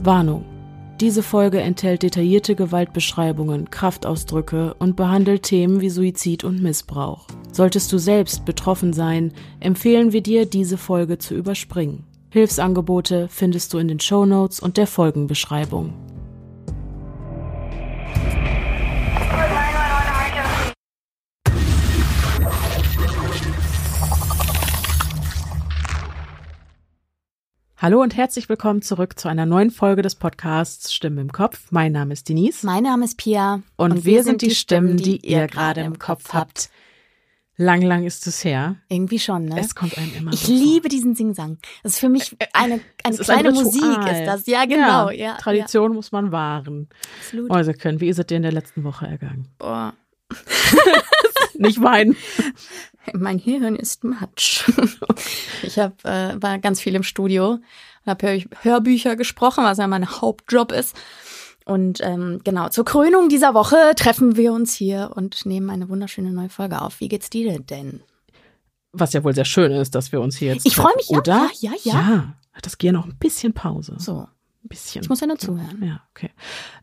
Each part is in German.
Warnung. Diese Folge enthält detaillierte Gewaltbeschreibungen, Kraftausdrücke und behandelt Themen wie Suizid und Missbrauch. Solltest du selbst betroffen sein, empfehlen wir dir, diese Folge zu überspringen. Hilfsangebote findest du in den Show Notes und der Folgenbeschreibung. Hallo und herzlich willkommen zurück zu einer neuen Folge des Podcasts Stimmen im Kopf. Mein Name ist Denise. Mein Name ist Pia. Und, und wir, wir, sind die Stimmen, die ihr gerade im Kopf habt. Lang, lang ist es her. Irgendwie schon, ne? Es kommt einem immer Ich so liebe vor. diesen Singsang. Das ist für mich eine, eine kleine ein Musik, ist das. Ja, genau. Ja, ja Tradition ja. muss man wahren. Absolut. Also können, wie ist es dir in der letzten Woche ergangen? Boah. Nicht weinen. Mein Hirn ist Matsch. Ich hab, äh, war ganz viel im Studio und habe Hörbücher gesprochen, was ja mein Hauptjob ist. Und ähm, genau, zur Krönung dieser Woche treffen wir uns hier und nehmen eine wunderschöne neue Folge auf. Wie geht's dir denn? Was ja wohl sehr schön ist, dass wir uns hier jetzt. Ich freue mich, oder? Ja, ja, ja. Ja, das Gier noch ein bisschen Pause. So bisschen. Ich muss ja nur zuhören. Ja, okay.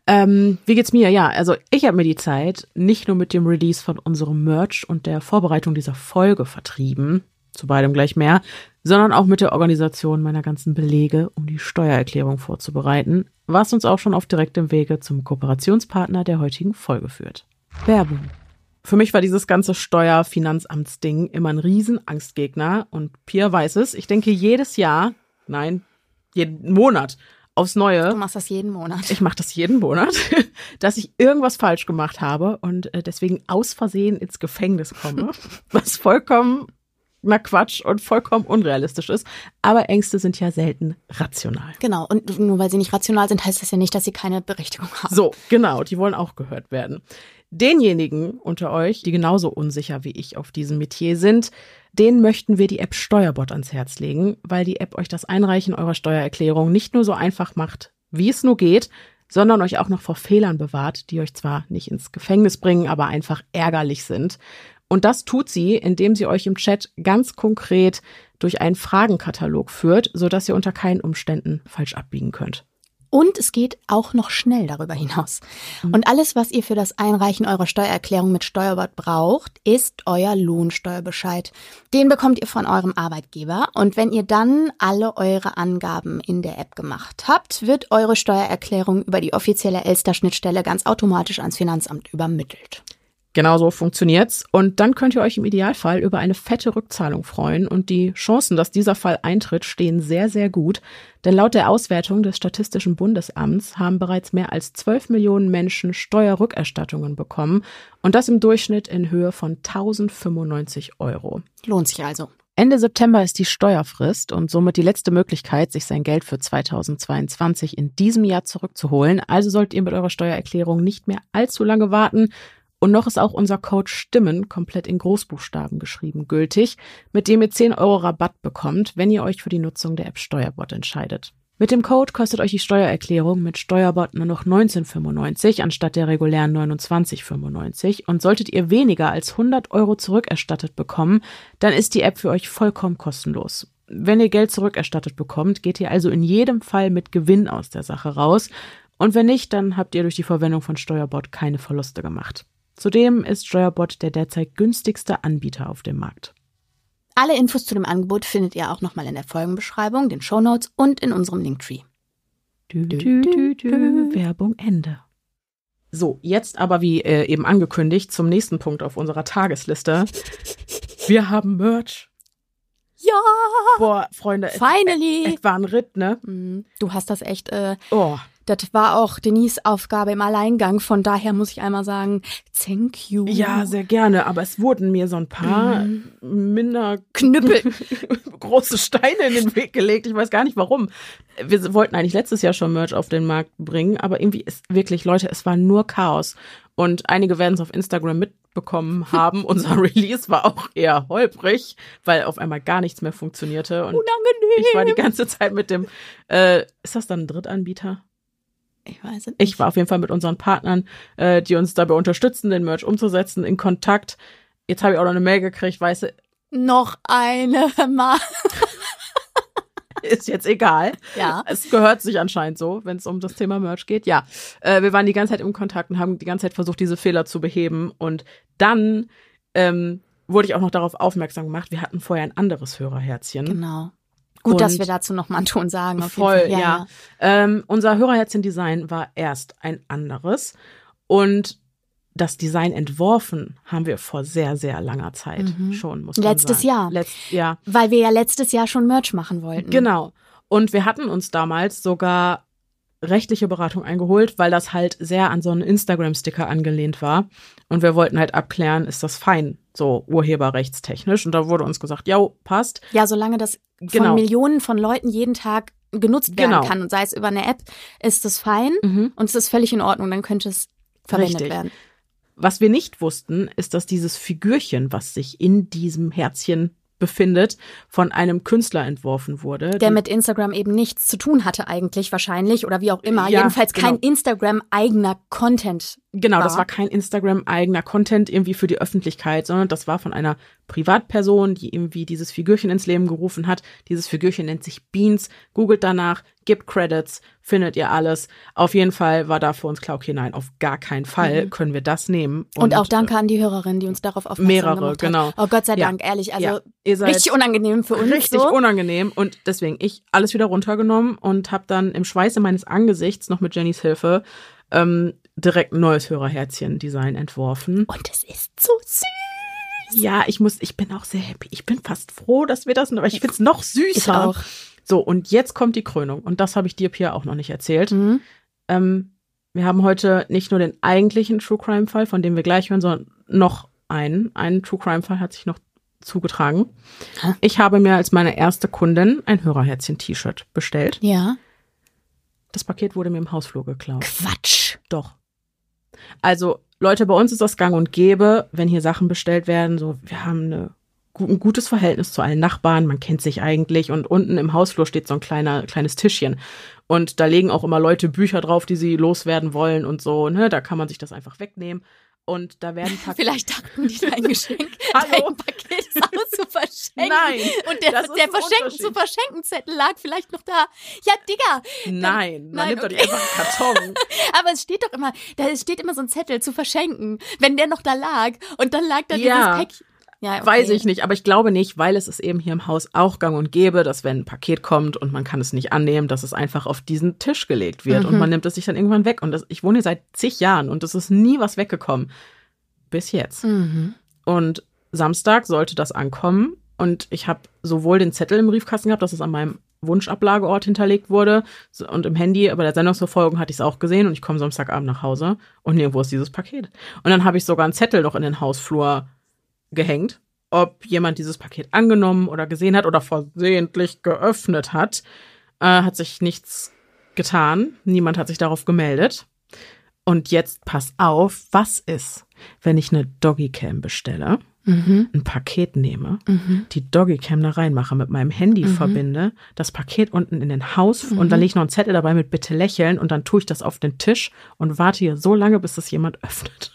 Ähm, wie geht's mir? Ja, also ich habe mir die Zeit nicht nur mit dem Release von unserem Merch und der Vorbereitung dieser Folge vertrieben, zu beidem gleich mehr, sondern auch mit der Organisation meiner ganzen Belege, um die Steuererklärung vorzubereiten, was uns auch schon auf direktem Wege zum Kooperationspartner der heutigen Folge führt. Werbung. Für mich war dieses ganze Steuerfinanzamtsding immer ein Riesenangstgegner und Pia weiß es. Ich denke jedes Jahr, nein, jeden Monat aufs Neue. Du machst das jeden Monat. Ich mache das jeden Monat, dass ich irgendwas falsch gemacht habe und äh, deswegen aus Versehen ins Gefängnis komme, was vollkommen na Quatsch und vollkommen unrealistisch ist. Aber Ängste sind ja selten rational. Genau. Und nur weil sie nicht rational sind, heißt das ja nicht, dass sie keine Berechtigung haben. So, genau. Die wollen auch gehört werden. Denjenigen unter euch, die genauso unsicher wie ich auf diesem Metier sind, den möchten wir die App Steuerbot ans Herz legen, weil die App euch das Einreichen eurer Steuererklärung nicht nur so einfach macht, wie es nur geht, sondern euch auch noch vor Fehlern bewahrt, die euch zwar nicht ins Gefängnis bringen, aber einfach ärgerlich sind. Und das tut sie, indem sie euch im Chat ganz konkret durch einen Fragenkatalog führt, sodass ihr unter keinen Umständen falsch abbiegen könnt. Und es geht auch noch schnell darüber hinaus. Mhm. Und alles, was ihr für das Einreichen eurer Steuererklärung mit Steuerbord braucht, ist euer Lohnsteuerbescheid. Den bekommt ihr von eurem Arbeitgeber. Und wenn ihr dann alle eure Angaben in der App gemacht habt, wird eure Steuererklärung über die offizielle Elster-Schnittstelle ganz automatisch ans Finanzamt übermittelt. Genau so funktioniert's. Und dann könnt ihr euch im Idealfall über eine fette Rückzahlung freuen. Und die Chancen, dass dieser Fall eintritt, stehen sehr, sehr gut. Denn laut der Auswertung des Statistischen Bundesamts haben bereits mehr als 12 Millionen Menschen Steuerrückerstattungen bekommen. Und das im Durchschnitt in Höhe von 1095 Euro. Lohnt sich also. Ende September ist die Steuerfrist und somit die letzte Möglichkeit, sich sein Geld für 2022 in diesem Jahr zurückzuholen. Also solltet ihr mit eurer Steuererklärung nicht mehr allzu lange warten. Und noch ist auch unser Code Stimmen komplett in Großbuchstaben geschrieben gültig, mit dem ihr 10 Euro Rabatt bekommt, wenn ihr euch für die Nutzung der App Steuerbot entscheidet. Mit dem Code kostet euch die Steuererklärung mit Steuerbot nur noch 19,95 anstatt der regulären 29,95 und solltet ihr weniger als 100 Euro zurückerstattet bekommen, dann ist die App für euch vollkommen kostenlos. Wenn ihr Geld zurückerstattet bekommt, geht ihr also in jedem Fall mit Gewinn aus der Sache raus und wenn nicht, dann habt ihr durch die Verwendung von Steuerbot keine Verluste gemacht. Zudem ist Steuerbot der derzeit günstigste Anbieter auf dem Markt. Alle Infos zu dem Angebot findet ihr auch nochmal in der Folgenbeschreibung, den Shownotes und in unserem Linktree. Dü, dü, dü, Werbung Ende. So, jetzt aber wie äh, eben angekündigt zum nächsten Punkt auf unserer Tagesliste. Wir haben Merch. Ja! Boah, Freunde, finally! Es, es war ein Ritt, ne? Mhm. Du hast das echt äh, oh. Das war auch Denise Aufgabe im Alleingang. Von daher muss ich einmal sagen, thank you. Ja, sehr gerne. Aber es wurden mir so ein paar mhm. minder Knüppel, große Steine in den Weg gelegt. Ich weiß gar nicht warum. Wir wollten eigentlich letztes Jahr schon Merch auf den Markt bringen, aber irgendwie ist wirklich, Leute, es war nur Chaos. Und einige werden es auf Instagram mitbekommen haben. Unser Release war auch eher holprig, weil auf einmal gar nichts mehr funktionierte. Und Unangenehm. Ich war die ganze Zeit mit dem, äh, ist das dann ein Drittanbieter? Ich weiß es nicht. Ich war auf jeden Fall mit unseren Partnern, äh, die uns dabei unterstützen, den Merch umzusetzen, in Kontakt. Jetzt habe ich auch noch eine Mail gekriegt, weißt du. Noch eine Mal. ist jetzt egal. Ja. Es gehört sich anscheinend so, wenn es um das Thema Merch geht. Ja, äh, wir waren die ganze Zeit im Kontakt und haben die ganze Zeit versucht, diese Fehler zu beheben. Und dann ähm, wurde ich auch noch darauf aufmerksam gemacht. Wir hatten vorher ein anderes Hörerherzchen. Genau. Gut, dass Und- wir dazu noch mal einen Ton sagen. Voll, Fall. ja. Ähm, unser Hörerherzchen-Design war erst ein anderes. Und das Design entworfen haben wir vor sehr, sehr langer Zeit schon, muss man Mhm. Letztes sagen. Jahr. Letzt, ja. Weil wir ja letztes Jahr schon Merch machen wollten. Genau. Und wir hatten uns damals sogar rechtliche Beratung eingeholt, weil das halt sehr an so einen Instagram-Sticker angelehnt war. Und wir wollten halt abklären, ist das fein, so urheberrechtstechnisch. Und da wurde uns gesagt, ja, passt. Ja, solange das von Genau. Millionen von Leuten jeden Tag genutzt werden Genau. kann und sei es über eine App, ist das fein Mhm. und es ist völlig in Ordnung, dann könnte es verwendet Richtig. werden. Was wir nicht wussten, ist, dass dieses Figürchen, was sich in diesem Herzchen befindet, von einem Künstler entworfen wurde. Der mit Instagram eben nichts zu tun hatte eigentlich wahrscheinlich oder wie auch immer. Ja, Jedenfalls kein genau. Instagram-eigener Content. Genau, das war. war kein Instagram-eigener Content irgendwie für die Öffentlichkeit, sondern das war von einer Privatperson, die irgendwie dieses Figürchen ins Leben gerufen hat. Dieses Figürchen nennt sich Beans. Googelt danach, gibt Credits, findet ihr alles. Auf jeden Fall war da für uns klar, okay, nein, auf gar keinen Fall können wir das nehmen. Und, auch danke an die Hörerin, die uns darauf aufmerksam mehrere, gemacht hat. genau. Oh Gott sei Ja. Dank, ehrlich. Also Ja. Ihr seid richtig unangenehm für uns. richtig so. unangenehm und deswegen ich alles wieder runtergenommen und habe dann im Schweiße meines Angesichts noch mit Jennys Hilfe ähm, direkt ein neues Hörerherzchen-Design entworfen. Und es ist so süß. Ja, ich muss, ich bin auch sehr happy. Ich bin fast froh, dass wir das, aber ich find's noch süßer. Ich auch. So, und jetzt kommt die Krönung. Und das habe ich dir, Pia, auch noch nicht erzählt. Mhm. Ähm, wir haben heute nicht nur den eigentlichen True Crime Fall, von dem wir gleich hören, sondern noch einen. Ein True Crime Fall hat sich noch zugetragen. Hä? Ich habe mir als meine erste Kundin ein Hörerherzchen-T-Shirt bestellt. Ja. Das Paket wurde mir im Hausflur geklaut. Quatsch. Doch. Also, Leute, bei uns ist das gang und gäbe, wenn hier Sachen bestellt werden, so, wir haben eine, ein gutes Verhältnis zu allen Nachbarn, man kennt sich eigentlich und unten im Hausflur steht so ein kleiner, kleines Tischchen. Und da legen auch immer Leute Bücher drauf, die sie loswerden wollen und so, ne, da kann man sich das einfach wegnehmen. Und da werden Pakete. Vielleicht dachten die dein Geschenk, Hallo? dein Paket zu verschenken. Nein, Und der, der Verschenken zu verschenken Zettel lag vielleicht noch da. Ja, Digga. Nein, man Nein, nimmt doch okay. nicht einfach einen Karton. Aber es steht doch immer, da steht immer so ein Zettel zu verschenken, wenn der noch da lag. Und dann lag da Ja. dieses Päckchen. Ja, okay. Weiß ich nicht, aber ich glaube nicht, weil es ist eben hier im Haus auch gang und gäbe, dass wenn ein Paket kommt und man kann es nicht annehmen, dass es einfach auf diesen Tisch gelegt wird und man nimmt es sich dann irgendwann weg. Und das, ich wohne hier seit zig Jahren und es ist nie was weggekommen. Bis jetzt. Mhm. Und Samstag sollte das ankommen und ich habe sowohl den Zettel im Briefkasten gehabt, dass es an meinem Wunschablageort hinterlegt wurde und im Handy, bei der Sendungsverfolgung hatte ich es auch gesehen und ich komme Samstagabend nach Hause und nirgendwo ist dieses Paket. Und dann habe ich sogar einen Zettel noch in den Hausflur gehängt, ob jemand dieses Paket angenommen oder gesehen hat oder versehentlich geöffnet hat. Äh, hat sich nichts getan. Niemand hat sich darauf gemeldet. Und jetzt pass auf, was ist, wenn ich eine Doggycam bestelle, Mhm. ein Paket nehme, Mhm. die Doggycam da reinmache, mit meinem Handy verbinde, das Paket unten in den Haus und dann lege ich noch einen Zettel dabei mit bitte lächeln und dann tue ich das auf den Tisch und warte hier so lange, bis das jemand öffnet.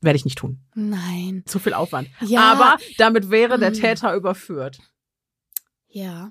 Werde ich nicht tun. Nein. Zu viel Aufwand. Ja. Aber damit wäre der Mm. Täter überführt. Ja.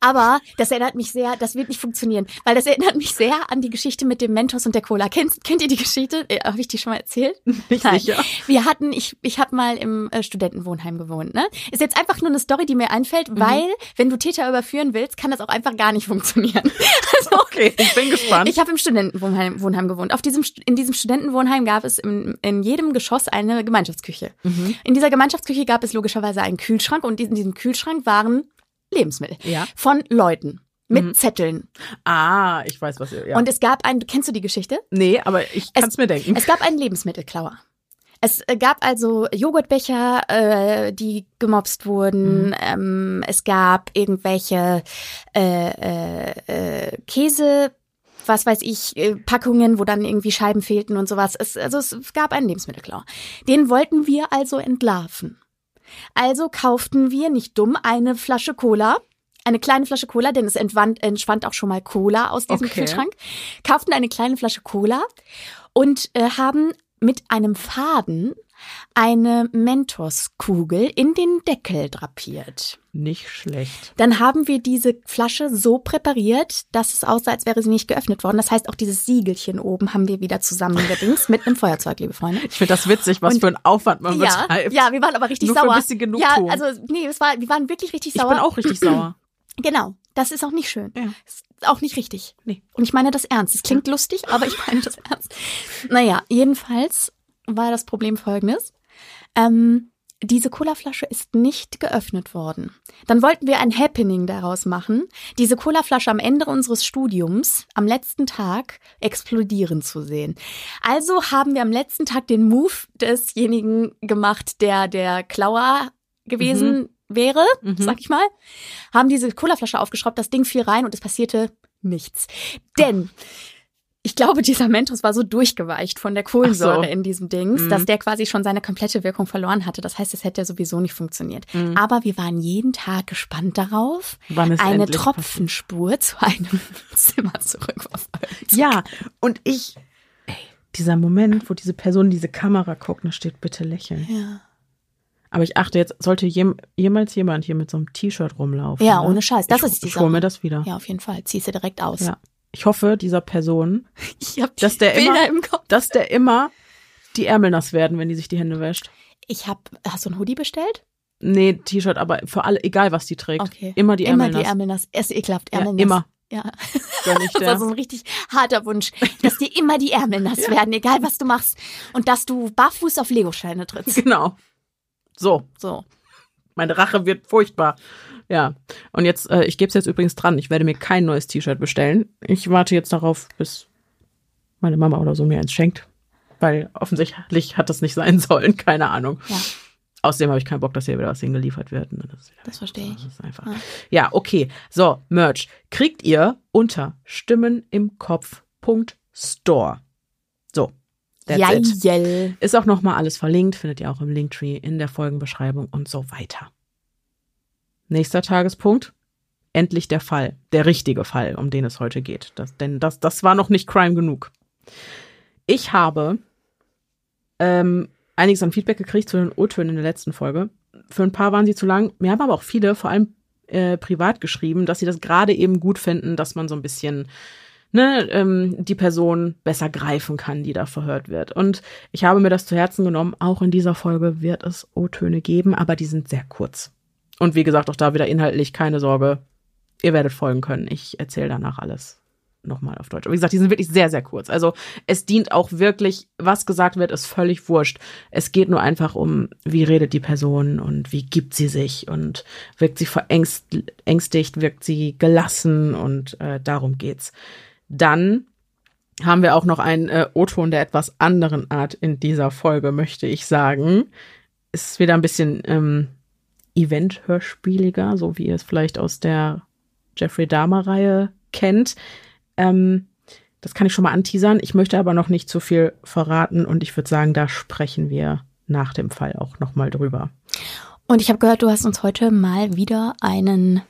Aber das erinnert mich sehr, das wird nicht funktionieren, weil das erinnert mich sehr an die Geschichte mit dem Mentos und der Cola. Kennt, kennt ihr die Geschichte? Äh, Habe ich die schon mal erzählt? Nicht Nein. sicher. Wir hatten, ich, ich habe mal im äh, Studentenwohnheim gewohnt. Ne? Ist jetzt einfach nur eine Story, die mir einfällt, Mhm. weil wenn du Täter überführen willst, kann das auch einfach gar nicht funktionieren. Also, Okay, ich bin gespannt. ich habe im Studentenwohnheim Wohnheim gewohnt. Auf diesem, in diesem Studentenwohnheim gab es im, in jedem Geschoss eine Gemeinschaftsküche. Mhm. In dieser Gemeinschaftsküche gab es logischerweise einen Kühlschrank und in diesem Kühlschrank waren Lebensmittel Ja. von Leuten mit Mhm. Zetteln. Ah, ich weiß, was ihr. Ja. Und es gab einen, kennst du die Geschichte? nee, aber ich kann es mir denken. Es gab einen Lebensmittelklauer. Es äh, gab also Joghurtbecher, äh, die gemobst wurden. Ähm, es gab irgendwelche äh, äh, äh, Käse, was weiß ich, äh, Packungen, wo dann irgendwie Scheiben fehlten und sowas. Es, also es gab einen Lebensmittelklauer. Den wollten wir also entlarven. Also kauften wir nicht dumm eine Flasche Cola. Eine kleine Flasche Cola, denn es entwand, entschwand auch schon mal Cola aus diesem Okay. Kühlschrank. Kauften eine kleine Flasche Cola und äh, haben mit einem Faden eine Mentos-Kugel in den Deckel drapiert. Nicht schlecht. Dann haben wir diese Flasche so präpariert, dass es aussah, als wäre sie nicht geöffnet worden. Das heißt, auch dieses Siegelchen oben haben wir wieder zusammengedingst mit einem Feuerzeug, liebe Freunde. Ich finde das witzig, was Und- für ein Aufwand man ja, betreibt. ja, wir waren aber richtig Nur für sauer. ein bisschen ja, Genugtuung. also nee, es war, wir waren wirklich richtig ich sauer. bin auch richtig sauer. Genau, das ist auch nicht schön. Ja. Ist auch nicht richtig. Nee. Und ich meine das ernst. Es klingt lustig, aber ich meine das ernst. Naja, jedenfalls war das Problem folgendes. Ähm, diese Colaflasche ist nicht geöffnet worden. Dann wollten wir ein Happening daraus machen, diese Colaflasche am Ende unseres Studiums, am letzten Tag, explodieren zu sehen. Also haben wir am letzten Tag den Move desjenigen gemacht, der der Klauer gewesen wäre, Mhm. sag ich mal, haben diese Colaflasche aufgeschraubt, das Ding fiel rein und es passierte nichts. Denn ich glaube, dieser Mentos war so durchgeweicht von der Kohlensäure so. in diesem Dings, Mhm. dass der quasi schon seine komplette Wirkung verloren hatte. Das heißt, es hätte sowieso nicht funktioniert. Mhm. Aber wir waren jeden Tag gespannt darauf, eine Tropfenspur zu einem Zimmer zurückverfolgt. Ja, und ich, ey, dieser Moment, wo diese Person diese Kamera guckt, da steht bitte lächeln. Ja, Aber ich achte jetzt, sollte jem, jemals jemand hier mit so einem T-Shirt rumlaufen. ja ne? ohne Scheiß. Das ich, ist die Ich hol mir das wieder. Ja, auf jeden Fall. Ziehst du direkt aus. Ja. Ich hoffe, dieser Person, Dass der Bilder immer- dass der immer die Ärmel nass werden, wenn die sich die Hände wäscht. Ich habe, hast du ein Hoodie bestellt? Nee, T-Shirt, aber für alle, egal was die trägt. Okay. Immer die Immer Ärmel die nass. Ärmel nass. Ist ekelhaft. Ja, Ärmel nass. immer. Ja. Das ist so ein richtig harter Wunsch, dass dir immer die Ärmel nass werden, egal was du machst. Und dass du barfuß auf Legosteine trittst. Genau. So, So. meine Rache wird furchtbar. Ja. Und jetzt, äh, ich gebe es jetzt übrigens dran. Ich werde mir kein neues T-Shirt bestellen. Ich warte jetzt darauf, bis meine Mama oder so mir eins schenkt. Weil offensichtlich hat das nicht sein sollen. Keine Ahnung. Ja. Außerdem habe ich keinen Bock, dass hier wieder was hingeliefert wird. ne? Das, Das verstehe ich. Das ist einfach. Ja. Ja, okay. So, Merch. Kriegt ihr unter Stimmen im Kopf.store. So. That's. Ist auch nochmal alles verlinkt, findet ihr auch im Linktree, in der Folgenbeschreibung und so weiter. Nächster Tagespunkt. Endlich der Fall. Der richtige Fall, um den es heute geht. Das, denn das, das war noch nicht Crime genug. Ich habe ähm, einiges an Feedback gekriegt zu den O-Tönen in der letzten Folge. Für ein paar waren sie zu lang. Mir haben aber auch viele, vor allem äh, privat geschrieben, dass sie das gerade eben gut finden, dass man so ein bisschen ne, ähm, die Person besser greifen kann, die da verhört wird. Und ich habe mir das zu Herzen genommen. Auch in dieser Folge wird es O-Töne geben, aber die sind sehr kurz. Und wie gesagt, auch da wieder inhaltlich keine Sorge. Ihr werdet folgen können. Ich erzähle danach alles nochmal auf Deutsch. Aber wie gesagt, die sind wirklich sehr, sehr kurz. Also es dient auch wirklich, was gesagt wird, ist völlig wurscht. Es geht nur einfach um, wie redet die Person und wie gibt sie sich und wirkt sie verängstigt, wirkt sie gelassen und äh, darum geht's. Dann haben wir auch noch einen äh, O-Ton der etwas anderen Art in dieser Folge, möchte ich sagen. Ist wieder ein bisschen ähm, Event-Hörspieliger, so wie ihr es vielleicht aus der Jeffrey Dahmer-Reihe kennt. Ähm, das kann ich schon mal anteasern. Ich möchte aber noch nicht zu viel verraten und ich würde sagen, da sprechen wir nach dem Fall auch nochmal drüber. Und ich habe gehört, du hast uns heute mal wieder einen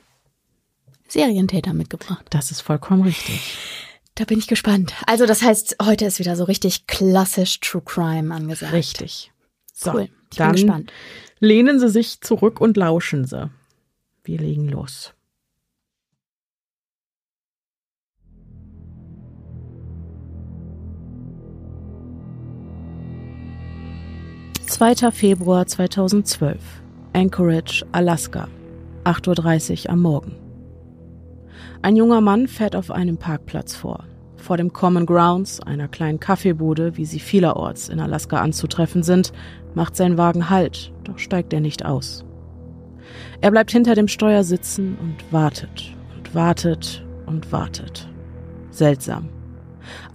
Serientäter mitgebracht. Das ist vollkommen richtig. Da bin ich gespannt. Also das heißt, heute ist wieder so richtig klassisch True Crime angesagt. Richtig. So, Cool. Ich dann bin gespannt. Lehnen Sie sich zurück und lauschen Sie. Wir legen los. 2. Februar 2012. Anchorage, Alaska. 8.30 Uhr am Morgen. Ein junger Mann fährt auf einem Parkplatz vor. Vor dem Common Grounds, einer kleinen Kaffeebude, wie sie vielerorts in Alaska anzutreffen sind, macht sein Wagen Halt, doch steigt er nicht aus. Er bleibt hinter dem Steuer sitzen und wartet und wartet und wartet. Seltsam.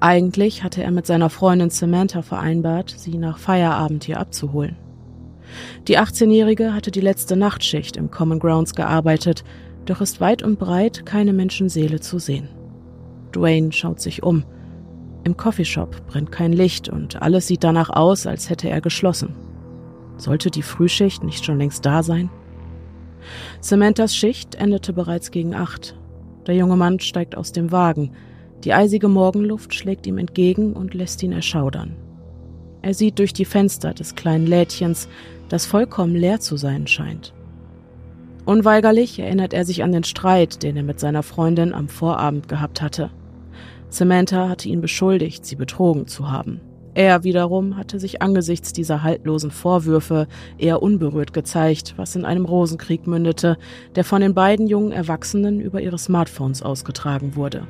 Eigentlich hatte er mit seiner Freundin Samantha vereinbart, sie nach Feierabend hier abzuholen. Die 18-Jährige hatte die letzte Nachtschicht im Common Grounds gearbeitet, doch ist weit und breit keine Menschenseele zu sehen. Dwayne schaut sich um. Im Coffeeshop brennt kein Licht und alles sieht danach aus, als hätte er geschlossen. Sollte die Frühschicht nicht schon längst da sein? Samanthas Schicht endete bereits gegen acht. Der junge Mann steigt aus dem Wagen. Die eisige Morgenluft schlägt ihm entgegen und lässt ihn erschaudern. Er sieht durch die Fenster des kleinen Lädchens, das vollkommen leer zu sein scheint. Unweigerlich erinnert er sich an den Streit, den er mit seiner Freundin am Vorabend gehabt hatte. Samantha hatte ihn beschuldigt, sie betrogen zu haben. Er wiederum hatte sich angesichts dieser haltlosen Vorwürfe eher unberührt gezeigt, was in einem Rosenkrieg mündete, der von den beiden jungen Erwachsenen über ihre Smartphones ausgetragen wurde.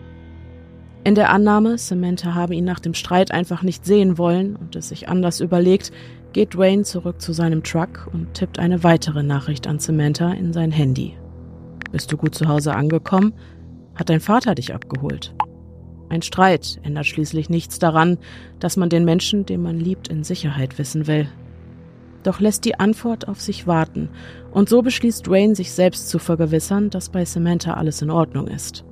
In der Annahme, Samantha habe ihn nach dem Streit einfach nicht sehen wollen und es sich anders überlegt, geht Dwayne zurück zu seinem Truck und tippt eine weitere Nachricht an Samantha in sein Handy. Bist du gut zu Hause angekommen? Hat dein Vater dich abgeholt? Ein Streit ändert schließlich nichts daran, dass man den Menschen, den man liebt, in Sicherheit wissen will. Doch lässt die Antwort auf sich warten, und so beschließt Dwayne, sich selbst zu vergewissern, dass bei Samantha alles in Ordnung ist.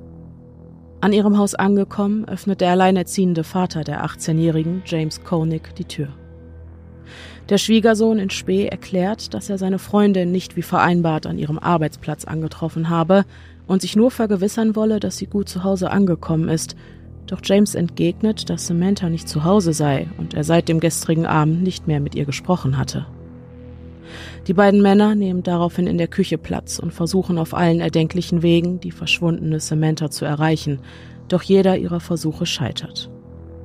An ihrem Haus angekommen, öffnet der alleinerziehende Vater der 18-jährigen, James Koenig, die Tür. Der Schwiegersohn in Spee erklärt, dass er seine Freundin nicht wie vereinbart an ihrem Arbeitsplatz angetroffen habe und sich nur vergewissern wolle, dass sie gut zu Hause angekommen ist doch James entgegnet, dass Samantha nicht zu Hause sei und er seit dem gestrigen Abend nicht mehr mit ihr gesprochen hatte. Die beiden Männer nehmen daraufhin in der Küche Platz und versuchen auf allen erdenklichen Wegen, die verschwundene Samantha zu erreichen, doch jeder ihrer Versuche scheitert.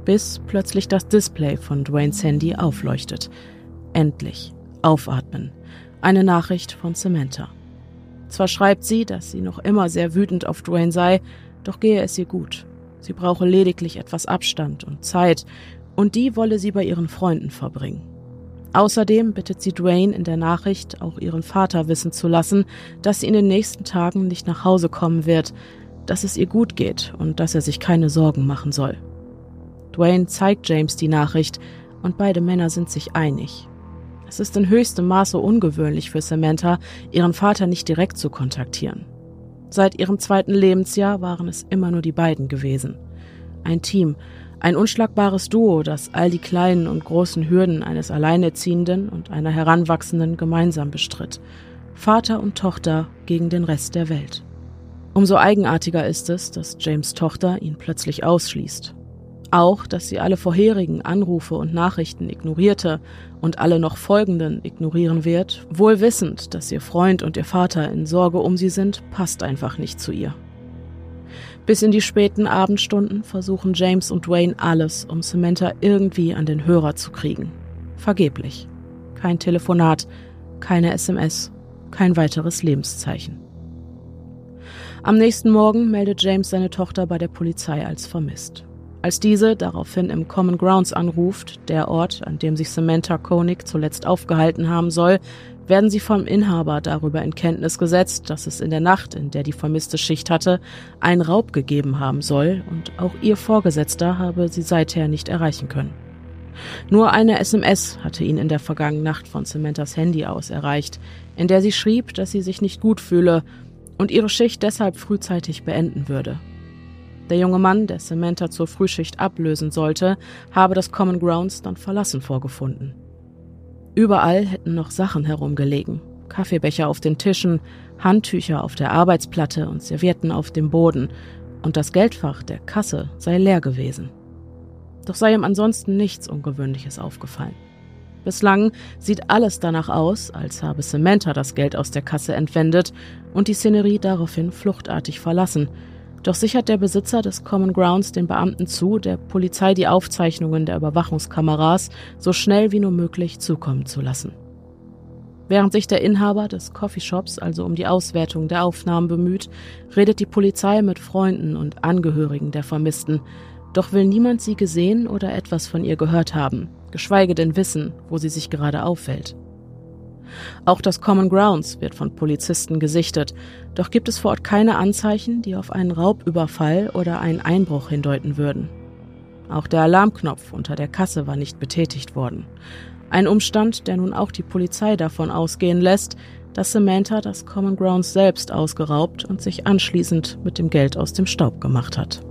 Bis plötzlich das Display von Dwayne's Handy aufleuchtet. Endlich. Aufatmen. Eine Nachricht von Samantha. Zwar schreibt sie, dass sie noch immer sehr wütend auf Dwayne sei, doch gehe es ihr gut. Sie brauche lediglich etwas Abstand und Zeit, und die wolle sie bei ihren Freunden verbringen. Außerdem bittet sie Dwayne in der Nachricht, auch ihren Vater wissen zu lassen, dass sie in den nächsten Tagen nicht nach Hause kommen wird, dass es ihr gut geht und dass er sich keine Sorgen machen soll. Dwayne zeigt James die Nachricht und beide Männer sind sich einig. Es ist in höchstem Maße ungewöhnlich für Samantha, ihren Vater nicht direkt zu kontaktieren. Seit ihrem zweiten Lebensjahr waren es immer nur die beiden gewesen. Ein Team, ein unschlagbares Duo, das all die kleinen und großen Hürden eines Alleinerziehenden und einer Heranwachsenden gemeinsam bestritt. Vater und Tochter gegen den Rest der Welt. Umso eigenartiger ist es, dass James Tochter ihn plötzlich ausschließt. Auch, dass sie alle vorherigen Anrufe und Nachrichten ignorierte und alle noch folgenden ignorieren wird, wohl wissend, dass ihr Freund und ihr Vater in Sorge um sie sind, passt einfach nicht zu ihr. Bis in die späten Abendstunden versuchen James und Dwayne alles, um Samantha irgendwie an den Hörer zu kriegen. Vergeblich. Kein Telefonat, keine SMS, kein weiteres Lebenszeichen. Am nächsten Morgen meldet James seine Tochter bei der Polizei als vermisst. Als diese daraufhin im Common Grounds anruft, der Ort, an dem sich Samantha Koenig zuletzt aufgehalten haben soll, werden sie vom Inhaber darüber in Kenntnis gesetzt, dass es in der Nacht, in der die vermisste Schicht hatte, einen Raub gegeben haben soll und auch ihr Vorgesetzter habe sie seither nicht erreichen können. Nur eine SMS hatte ihn in der vergangenen Nacht von Samanthas Handy aus erreicht, in der sie schrieb, dass sie sich nicht gut fühle und ihre Schicht deshalb frühzeitig beenden würde. Der junge Mann, der Samantha zur Frühschicht ablösen sollte, habe das Common Grounds dann verlassen vorgefunden. Überall hätten noch Sachen herumgelegen. Kaffeebecher auf den Tischen, Handtücher auf der Arbeitsplatte und Servietten auf dem Boden, und das Geldfach der Kasse sei leer gewesen. Doch sei ihm ansonsten nichts Ungewöhnliches aufgefallen. Bislang sieht alles danach aus, als habe Samantha das Geld aus der Kasse entwendet und die Szenerie daraufhin fluchtartig verlassen, doch sichert der Besitzer des Common Grounds den Beamten zu, der Polizei die Aufzeichnungen der Überwachungskameras so schnell wie nur möglich zukommen zu lassen. Während sich der Inhaber des Coffeeshops also um die Auswertung der Aufnahmen bemüht, redet die Polizei mit Freunden und Angehörigen der Vermissten, doch will niemand sie gesehen oder etwas von ihr gehört haben, geschweige denn wissen, wo sie sich gerade auffällt. Auch das Common Grounds wird von Polizisten gesichtet, doch gibt es vor Ort keine Anzeichen, die auf einen Raubüberfall oder einen Einbruch hindeuten würden. Auch der Alarmknopf unter der Kasse war nicht betätigt worden. Ein Umstand, der nun auch die Polizei davon ausgehen lässt, dass Samantha das Common Grounds selbst ausgeraubt und sich anschließend mit dem Geld aus dem Staub gemacht hat.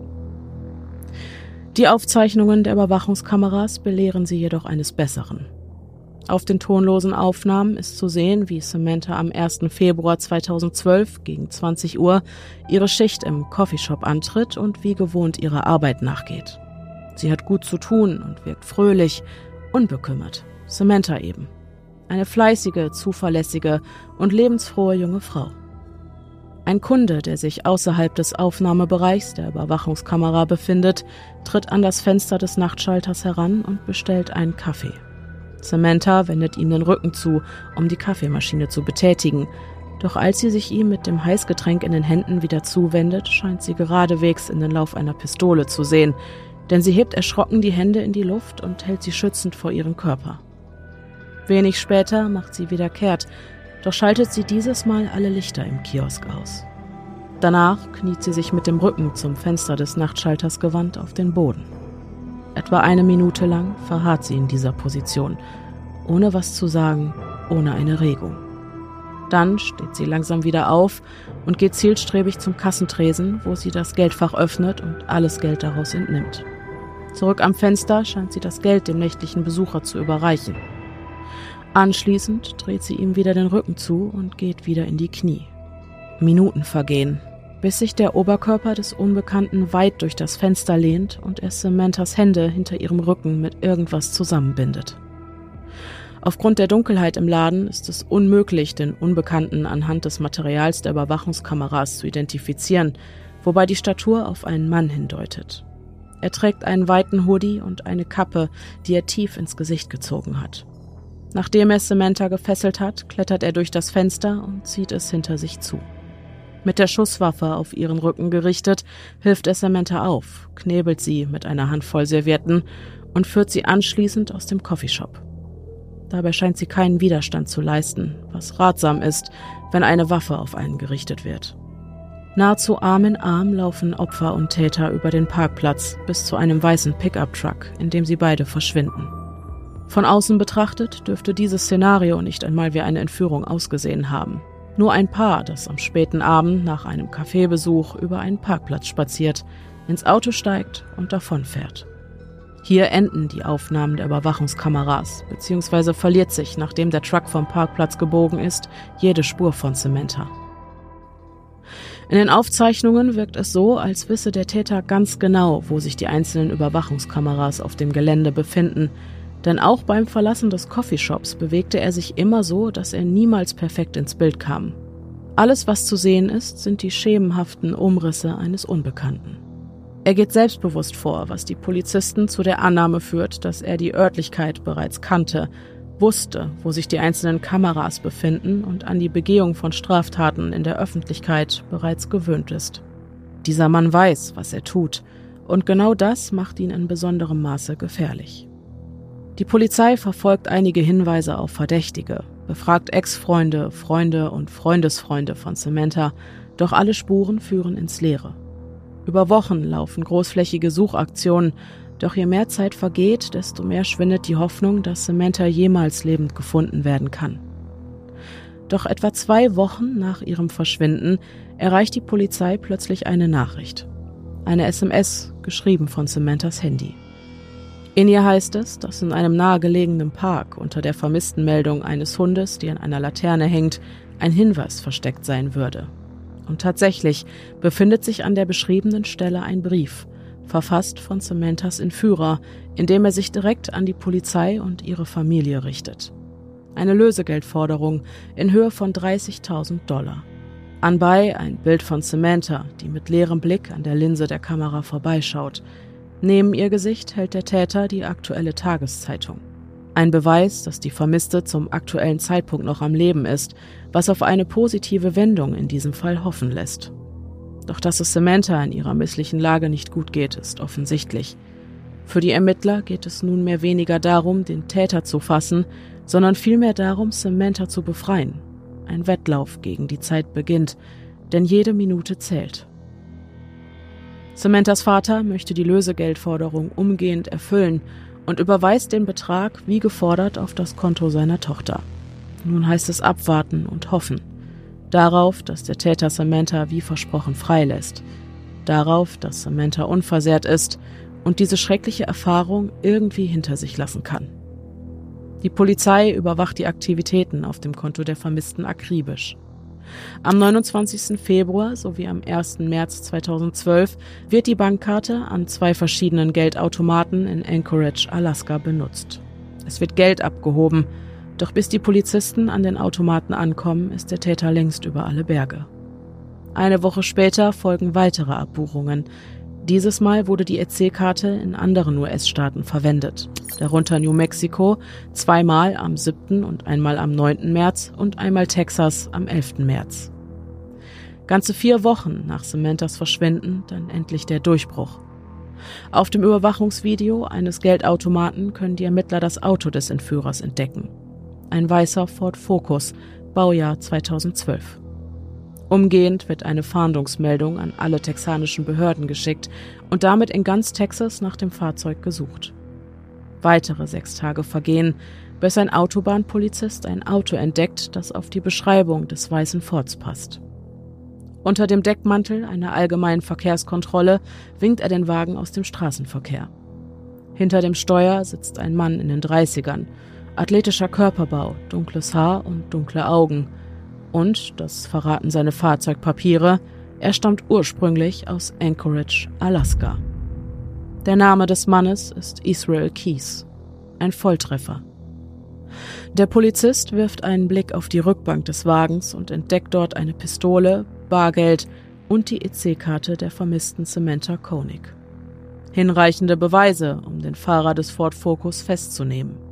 Die Aufzeichnungen der Überwachungskameras belehren sie jedoch eines Besseren. Auf den tonlosen Aufnahmen ist zu sehen, wie Samantha am 1. Februar 2012 gegen 20 Uhr ihre Schicht im Coffeeshop antritt und wie gewohnt ihrer Arbeit nachgeht. Sie hat gut zu tun und wirkt fröhlich, Unbekümmert. Samantha eben. Eine fleißige, zuverlässige und lebensfrohe junge Frau. Ein Kunde, der sich außerhalb des Aufnahmebereichs der Überwachungskamera befindet, tritt an das Fenster des Nachtschalters heran und bestellt einen Kaffee. Samantha wendet ihm den Rücken zu, um die Kaffeemaschine zu betätigen. Doch als sie sich ihm mit dem Heißgetränk in den Händen wieder zuwendet, scheint sie geradewegs in den Lauf einer Pistole zu sehen, denn sie hebt erschrocken die Hände in die Luft und hält sie schützend vor ihren Körper. Wenig später macht sie wieder kehrt, doch schaltet sie dieses Mal alle Lichter im Kiosk aus. Danach kniet sie sich mit dem Rücken zum Fenster des Nachtschalters gewandt auf den Boden. Etwa eine Minute lang verharrt sie in dieser Position, ohne was zu sagen, ohne eine Regung. Dann steht sie langsam wieder auf und geht zielstrebig zum Kassentresen, wo sie das Geldfach öffnet und alles Geld daraus entnimmt. Zurück am Fenster scheint sie das Geld dem nächtlichen Besucher zu überreichen. Anschließend dreht sie ihm wieder den Rücken zu und geht wieder in die Knie. Minuten vergehen, bis sich der Oberkörper des Unbekannten weit durch das Fenster lehnt und er Samanthas Hände hinter ihrem Rücken mit irgendwas zusammenbindet. Aufgrund der Dunkelheit im Laden ist es unmöglich, den Unbekannten anhand des Materials der Überwachungskameras zu identifizieren, wobei die Statur auf einen Mann hindeutet. Er trägt einen weiten Hoodie und eine Kappe, die er tief ins Gesicht gezogen hat. Nachdem er Samantha gefesselt hat, klettert er durch das Fenster und zieht es hinter sich zu. Mit der Schusswaffe auf ihren Rücken gerichtet, hilft er Samantha auf, knebelt sie mit einer Handvoll Servietten und führt sie anschließend aus dem Coffeeshop. Dabei scheint sie keinen Widerstand zu leisten, was ratsam ist, wenn eine Waffe auf einen gerichtet wird. Nahezu Arm in Arm laufen Opfer und Täter über den Parkplatz bis zu einem weißen Pickup-Truck, in dem sie beide verschwinden. Von außen betrachtet dürfte dieses Szenario nicht einmal wie eine Entführung ausgesehen haben. Nur ein Paar, das am späten Abend nach einem Kaffeebesuch über einen Parkplatz spaziert, ins Auto steigt und davonfährt. Hier enden die Aufnahmen der Überwachungskameras, beziehungsweise verliert sich, nachdem der Truck vom Parkplatz gebogen ist, jede Spur von Samantha. In den Aufzeichnungen wirkt es so, als wisse der Täter ganz genau, wo sich die einzelnen Überwachungskameras auf dem Gelände befinden, denn auch beim Verlassen des Coffeeshops bewegte er sich immer so, dass er niemals perfekt ins Bild kam. Alles, was zu sehen ist, sind die schemenhaften Umrisse eines Unbekannten. Er geht selbstbewusst vor, was die Polizisten zu der Annahme führt, dass er die Örtlichkeit bereits kannte, wusste, wo sich die einzelnen Kameras befinden und an die Begehung von Straftaten in der Öffentlichkeit bereits gewöhnt ist. Dieser Mann weiß, was er tut, und genau das macht ihn in besonderem Maße gefährlich. Die Polizei verfolgt einige Hinweise auf Verdächtige, befragt Ex-Freunde, Freunde und Freundesfreunde von Samantha, doch alle Spuren führen ins Leere. Über Wochen laufen großflächige Suchaktionen, doch je mehr Zeit vergeht, desto mehr schwindet die Hoffnung, dass Samantha jemals lebend gefunden werden kann. Doch etwa zwei Wochen nach ihrem Verschwinden erreicht die Polizei plötzlich eine Nachricht. Eine SMS, geschrieben von Samanthas Handy. In ihr heißt es, dass in einem nahegelegenen Park unter der vermissten Meldung eines Hundes, die an einer Laterne hängt, ein Hinweis versteckt sein würde. Und tatsächlich befindet sich an der beschriebenen Stelle ein Brief, verfasst von Samanthas Entführer, in dem er sich direkt an die Polizei und ihre Familie richtet. Eine Lösegeldforderung in Höhe von 30.000 Dollar. Anbei ein Bild von Samantha, die mit leerem Blick an der Linse der Kamera vorbeischaut, Neben ihr Gesicht hält der Täter die aktuelle Tageszeitung. Ein Beweis, dass die Vermisste zum aktuellen Zeitpunkt noch am Leben ist, was auf eine positive Wendung in diesem Fall hoffen lässt. Doch dass es Samantha in ihrer misslichen Lage nicht gut geht, ist offensichtlich. Für die Ermittler geht es nunmehr weniger darum, den Täter zu fassen, sondern vielmehr darum, Samantha zu befreien. Ein Wettlauf gegen die Zeit beginnt, denn jede Minute zählt. Samanthas Vater möchte die Lösegeldforderung umgehend erfüllen und überweist den Betrag wie gefordert auf das Konto seiner Tochter. Nun heißt es abwarten und hoffen. Darauf, dass der Täter Samantha wie versprochen freilässt. Darauf, dass Samantha unversehrt ist und diese schreckliche Erfahrung irgendwie hinter sich lassen kann. Die Polizei überwacht die Aktivitäten auf dem Konto der Vermissten akribisch. Am 29. Februar sowie am 1. März 2012 wird die Bankkarte an zwei verschiedenen Geldautomaten in Anchorage, Alaska benutzt. Es wird Geld abgehoben, doch bis die Polizisten an den Automaten ankommen, ist der Täter längst über alle Berge. Eine Woche später folgen weitere Abbuchungen. Dieses Mal wurde die EC-Karte in anderen US-Staaten verwendet, darunter New Mexico, zweimal am 7. und einmal am 9. März und einmal Texas am 11. März. Ganze vier Wochen nach Samanthas Verschwinden dann endlich der Durchbruch. Auf dem Überwachungsvideo eines Geldautomaten können die Ermittler das Auto des Entführers entdecken. Ein weißer Ford Focus, Baujahr 2012. Umgehend wird eine Fahndungsmeldung an alle texanischen Behörden geschickt und damit in ganz Texas nach dem Fahrzeug gesucht. Weitere sechs Tage vergehen, bis ein Autobahnpolizist ein Auto entdeckt, das auf die Beschreibung des weißen Fords passt. Unter dem Deckmantel einer allgemeinen Verkehrskontrolle winkt er den Wagen aus dem Straßenverkehr. Hinter dem Steuer sitzt ein Mann in den 30ern, athletischer Körperbau, dunkles Haar und dunkle Augen. Und, das verraten seine Fahrzeugpapiere, er stammt ursprünglich aus Anchorage, Alaska. Der Name des Mannes ist Israel Keys, ein Volltreffer. Der Polizist wirft einen Blick auf die Rückbank des Wagens und entdeckt dort eine Pistole, Bargeld und die EC-Karte der vermissten Samantha Koenig. Hinreichende Beweise, um den Fahrer des Ford Focus festzunehmen.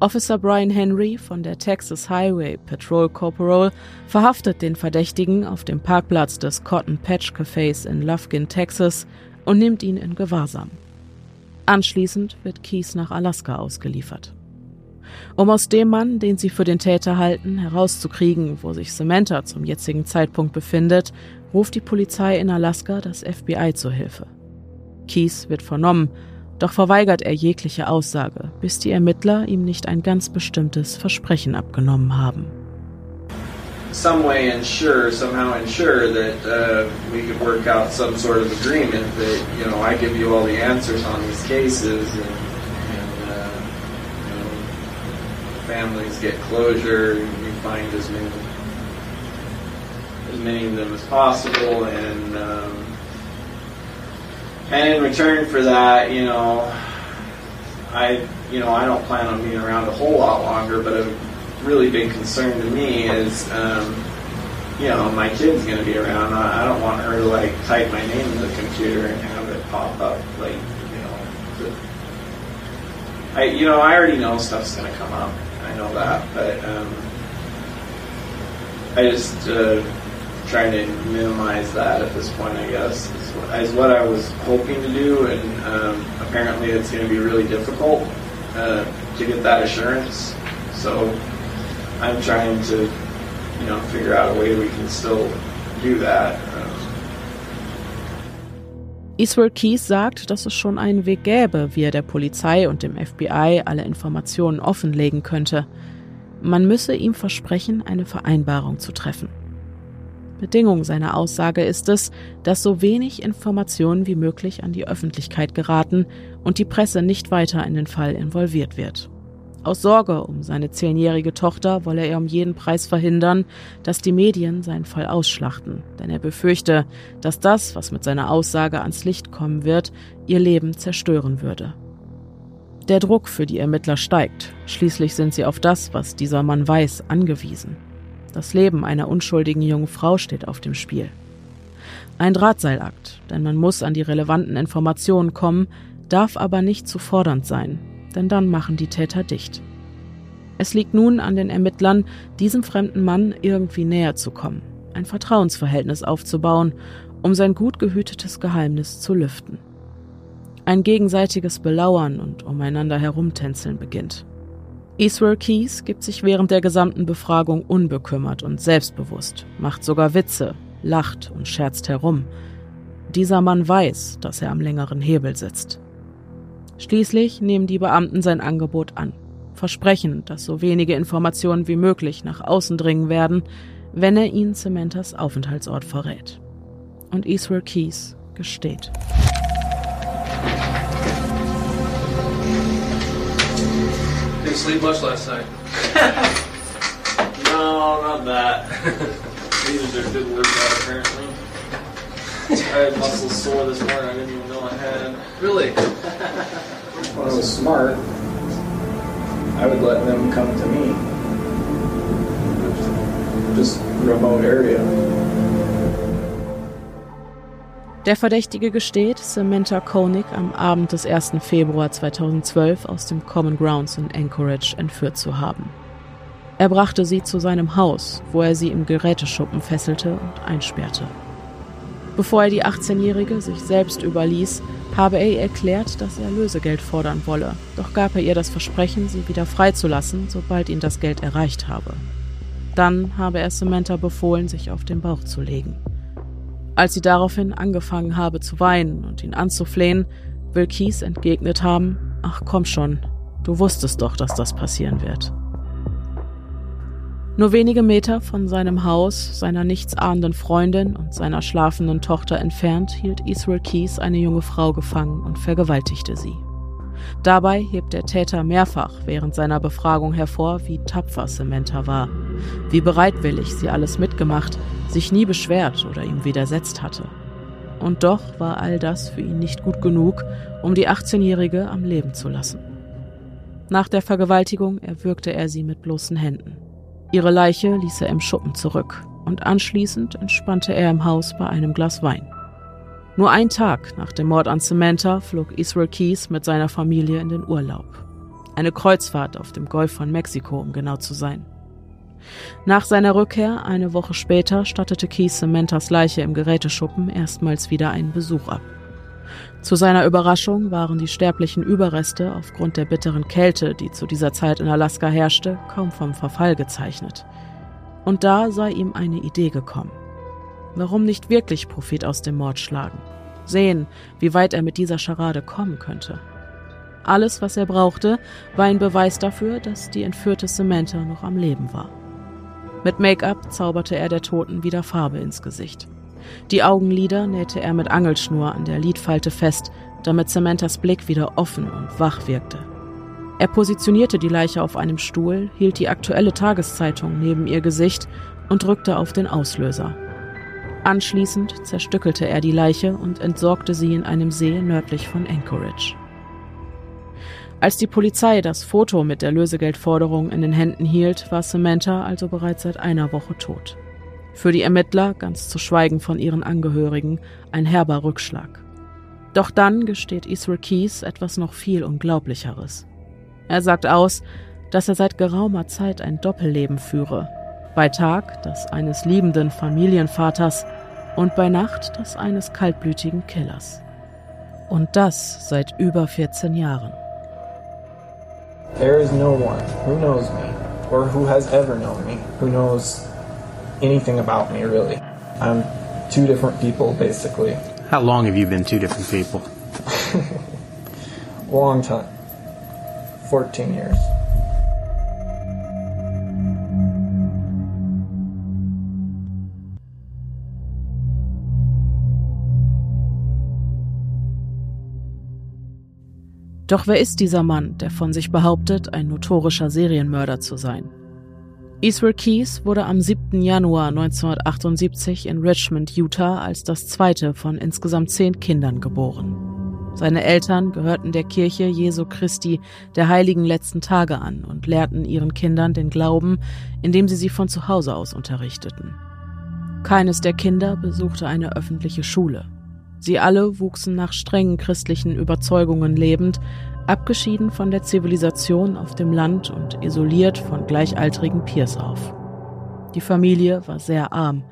Officer Brian Henry von der Texas Highway Patrol Corporal verhaftet den Verdächtigen auf dem Parkplatz des Cotton Patch Cafés in Lufkin, Texas und nimmt ihn in Gewahrsam. Anschließend wird Keys nach Alaska ausgeliefert. Um aus dem Mann, den sie für den Täter halten, herauszukriegen, wo sich Samantha zum jetzigen Zeitpunkt befindet, ruft die Polizei in Alaska das FBI zur Hilfe. Keys wird vernommen, doch verweigert er jegliche Aussage, bis die Ermittler ihm nicht ein ganz bestimmtes Versprechen abgenommen haben. some way ensure, somehow ensure that uh, we could work out some sort of agreement that, you know, I give you all the answers on these cases and families get closure. You find as many as many of them as possible, and um, and in return for that, you know, I you know I don't plan on being around a whole lot longer, but a really big concern to me is. Um, you know, my kid's going to be around. I, I don't want her to like type my name in the computer and have it pop up like, you know. I, you know, I already know stuff's going to come up. I know that, but um, I just uh, trying to minimize that at this point. I guess is is what I was hoping to do, and um, apparently it's going to be really difficult uh, to get that assurance. So I'm trying to, you know, figure out a way we can still do that. Eastward Keys sagt, dass es schon einen Weg gäbe, wie er der Polizei und dem FBI alle Informationen offenlegen könnte. Man müsse ihm versprechen, eine Vereinbarung zu treffen. Bedingung seiner Aussage ist es, dass so wenig Informationen wie möglich an die Öffentlichkeit geraten und die Presse nicht weiter in den Fall involviert wird. Aus Sorge um seine zehnjährige Tochter wolle er um jeden Preis verhindern, dass die Medien seinen Fall ausschlachten, denn er befürchte, dass das, was mit seiner Aussage ans Licht kommen wird, ihr Leben zerstören würde. Der Druck für die Ermittler steigt, schließlich sind sie auf das, was dieser Mann weiß, angewiesen. Das Leben einer unschuldigen jungen Frau steht auf dem Spiel. Ein Drahtseilakt, denn man muss an die relevanten Informationen kommen, darf aber nicht zu fordernd sein, denn dann machen die Täter dicht. Es liegt nun an den Ermittlern, diesem fremden Mann irgendwie näher zu kommen, ein Vertrauensverhältnis aufzubauen, um sein gut gehütetes Geheimnis zu lüften. Ein gegenseitiges Belauern und umeinander herumtänzeln beginnt. Israel Keys gibt sich während der gesamten Befragung unbekümmert und selbstbewusst, macht sogar Witze, lacht und scherzt herum. Dieser Mann weiß, dass er am längeren Hebel sitzt. Schließlich nehmen die Beamten sein Angebot an, versprechen, dass so wenige Informationen wie möglich nach außen dringen werden, wenn er ihnen Cementas Aufenthaltsort verrät. Und Israel Keys gesteht. Didn't sleep much last night. no, not that. These are good workout apparently. I had muscles sore this morning. I didn't even know I had. Really? Well, I was smart. I would let them come to me. Just remote area. Der Verdächtige gesteht, Samantha Koenig am Abend des 1. Februar 2012 aus dem Common Grounds in Anchorage entführt zu haben. Er brachte sie zu seinem Haus, wo er sie im Geräteschuppen fesselte und einsperrte. Bevor er die 18-Jährige sich selbst überließ, habe er ihr erklärt, dass er Lösegeld fordern wolle, doch gab er ihr das Versprechen, sie wieder freizulassen, sobald ihn das Geld erreicht habe. Dann habe er Samantha befohlen, sich auf den Bauch zu legen. Als sie daraufhin angefangen habe zu weinen und ihn anzuflehen, will Keith entgegnet haben, ach komm schon, du wusstest doch, dass das passieren wird. Nur wenige Meter von seinem Haus, seiner nichtsahnenden Freundin und seiner schlafenden Tochter entfernt, hielt Israel Keys eine junge Frau gefangen und vergewaltigte sie. Dabei hebt der Täter mehrfach während seiner Befragung hervor, wie tapfer Samantha war, wie bereitwillig sie alles mitgemacht, sich nie beschwert oder ihm widersetzt hatte. Und doch war all das für ihn nicht gut genug, um die 18-Jährige am Leben zu lassen. Nach der Vergewaltigung erwürgte er sie mit bloßen Händen. Ihre Leiche ließ er im Schuppen zurück und anschließend entspannte er im Haus bei einem Glas Wein. Nur ein Tag nach dem Mord an Samantha flog Israel Keys mit seiner Familie in den Urlaub. Eine Kreuzfahrt auf dem Golf von Mexiko, um genau zu sein. Nach seiner Rückkehr, eine Woche später, stattete Keys Samanthas Leiche im Geräteschuppen erstmals wieder einen Besuch ab. Zu seiner Überraschung waren die sterblichen Überreste aufgrund der bitteren Kälte, die zu dieser Zeit in Alaska herrschte, kaum vom Verfall gezeichnet. Und da sei ihm eine Idee gekommen. Warum nicht wirklich Profit aus dem Mord schlagen? Sehen, wie weit er mit dieser Scharade kommen könnte. Alles, was er brauchte, war ein Beweis dafür, dass die entführte Samantha noch am Leben war. Mit Make-up zauberte er der Toten wieder Farbe ins Gesicht. Die Augenlider nähte er mit Angelschnur an der Lidfalte fest, damit Samanthas Blick wieder offen und wach wirkte. Er positionierte die Leiche auf einem Stuhl, hielt die aktuelle Tageszeitung neben ihr Gesicht und drückte auf den Auslöser. Anschließend zerstückelte er die Leiche und entsorgte sie in einem See nördlich von Anchorage. Als die Polizei das Foto mit der Lösegeldforderung in den Händen hielt, war Samantha also bereits seit einer Woche tot. Für die Ermittler, ganz zu schweigen von ihren Angehörigen, ein herber Rückschlag. Doch dann gesteht Israel Keys etwas noch viel Unglaublicheres. Er sagt aus, dass er seit geraumer Zeit ein Doppelleben führe bei Tag das eines liebenden Familienvaters und bei Nacht das eines kaltblütigen Killers. Und das seit über 14 Jahren. There is no one who knows me or who has ever known me who knows anything about me really. I'm two different people basically. How long have you been two different people? Long time. 14 years. Doch wer ist dieser Mann, der von sich behauptet, ein notorischer Serienmörder zu sein? Israel Keys wurde am 7. Januar 1978 in Richmond, Utah, als das zweite von insgesamt zehn Kindern geboren. Seine Eltern gehörten der Kirche Jesu Christi der heiligen letzten Tage an und lehrten ihren Kindern den Glauben, indem sie sie von zu Hause aus unterrichteten. Keines der Kinder besuchte eine öffentliche Schule. Sie alle wuchsen nach strengen christlichen Überzeugungen lebend, abgeschieden von der Zivilisation auf dem Land und isoliert von gleichaltrigen Peers auf. Die Familie war sehr arm,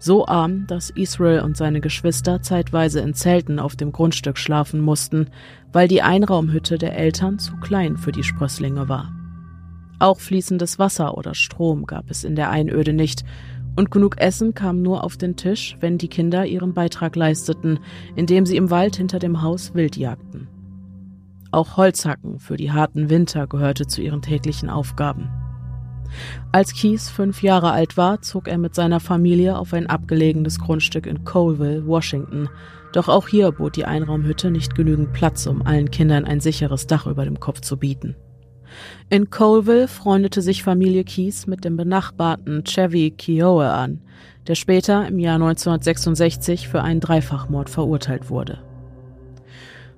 so arm, dass Israel und seine Geschwister zeitweise in Zelten auf dem Grundstück schlafen mussten, weil die Einraumhütte der Eltern zu klein für die Sprösslinge war. Auch fließendes Wasser oder Strom gab es in der Einöde nicht, und genug Essen kam nur auf den Tisch, wenn die Kinder ihren Beitrag leisteten, indem sie im Wald hinter dem Haus wild jagten. Auch Holzhacken für die harten Winter gehörte zu ihren täglichen Aufgaben. Als Keith fünf Jahre alt war, zog er mit seiner Familie auf ein abgelegenes Grundstück in Colville, Washington. Doch auch hier bot die Einraumhütte nicht genügend Platz, um allen Kindern ein sicheres Dach über dem Kopf zu bieten. In Colville freundete sich Familie Keys mit dem benachbarten Chevy Kiowa an, der später im Jahr 1966 für einen Dreifachmord verurteilt wurde.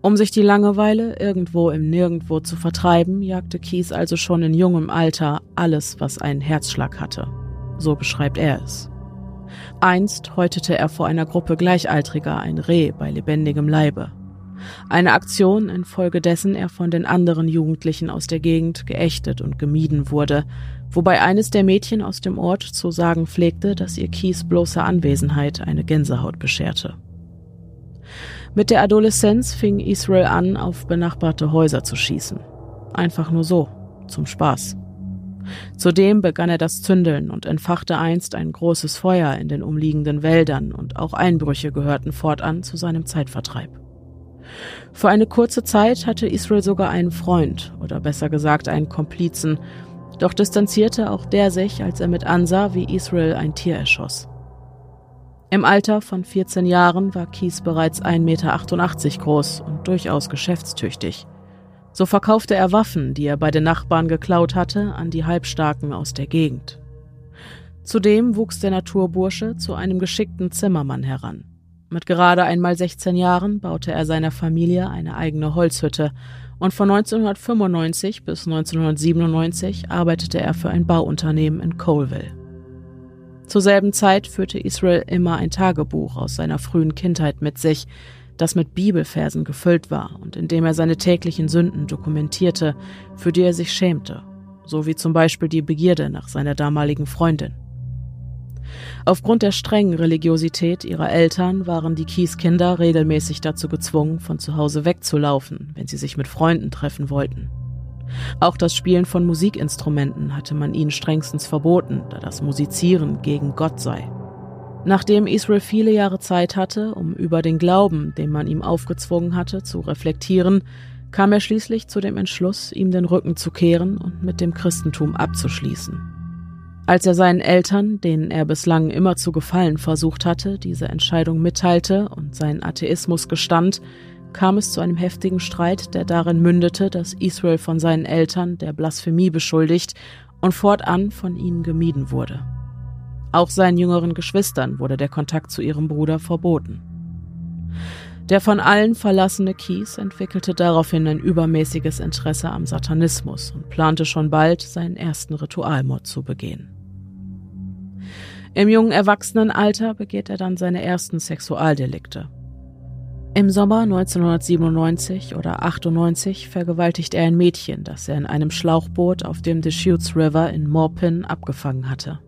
Um sich die Langeweile irgendwo im Nirgendwo zu vertreiben, jagte Kies also schon in jungem Alter alles, was einen Herzschlag hatte. So beschreibt er es. Einst häutete er vor einer Gruppe Gleichaltriger ein Reh bei lebendigem Leibe. Eine Aktion, infolgedessen er von den anderen Jugendlichen aus der Gegend geächtet und gemieden wurde, wobei eines der Mädchen aus dem Ort zu sagen pflegte, dass ihr Kies bloße Anwesenheit eine Gänsehaut bescherte. Mit der Adoleszenz fing Israel an, auf benachbarte Häuser zu schießen. Einfach nur so, zum Spaß. Zudem begann er das Zündeln und entfachte einst ein großes Feuer in den umliegenden Wäldern und auch Einbrüche gehörten fortan zu seinem Zeitvertreib. Für eine kurze Zeit hatte Israel sogar einen Freund oder besser gesagt einen Komplizen, doch distanzierte auch der sich, als er mit ansah, wie Israel ein Tier erschoss. Im Alter von 14 Jahren war Kies bereits 1,88 Meter groß und durchaus geschäftstüchtig. So verkaufte er Waffen, die er bei den Nachbarn geklaut hatte, an die Halbstarken aus der Gegend. Zudem wuchs der Naturbursche zu einem geschickten Zimmermann heran. Mit gerade einmal 16 Jahren baute er seiner Familie eine eigene Holzhütte und von 1995 bis 1997 arbeitete er für ein Bauunternehmen in Colville. Zur selben Zeit führte Israel immer ein Tagebuch aus seiner frühen Kindheit mit sich, das mit Bibelversen gefüllt war und in dem er seine täglichen Sünden dokumentierte, für die er sich schämte, so wie zum Beispiel die Begierde nach seiner damaligen Freundin. Aufgrund der strengen Religiosität ihrer Eltern waren die Kieskinder regelmäßig dazu gezwungen, von zu Hause wegzulaufen, wenn sie sich mit Freunden treffen wollten. Auch das Spielen von Musikinstrumenten hatte man ihnen strengstens verboten, da das Musizieren gegen Gott sei. Nachdem Israel viele Jahre Zeit hatte, um über den Glauben, den man ihm aufgezwungen hatte, zu reflektieren, kam er schließlich zu dem Entschluss, ihm den Rücken zu kehren und mit dem Christentum abzuschließen. Als er seinen Eltern, denen er bislang immer zu gefallen versucht hatte, diese Entscheidung mitteilte und seinen Atheismus gestand, kam es zu einem heftigen Streit, der darin mündete, dass Israel von seinen Eltern der Blasphemie beschuldigt und fortan von ihnen gemieden wurde. Auch seinen jüngeren Geschwistern wurde der Kontakt zu ihrem Bruder verboten. Der von allen verlassene Kies entwickelte daraufhin ein übermäßiges Interesse am Satanismus und plante schon bald, seinen ersten Ritualmord zu begehen. Im jungen Erwachsenenalter begeht er dann seine ersten Sexualdelikte. Im Sommer 1997 oder 98 vergewaltigt er ein Mädchen, das er in einem Schlauchboot auf dem Deschutes River in Morpin abgefangen hatte.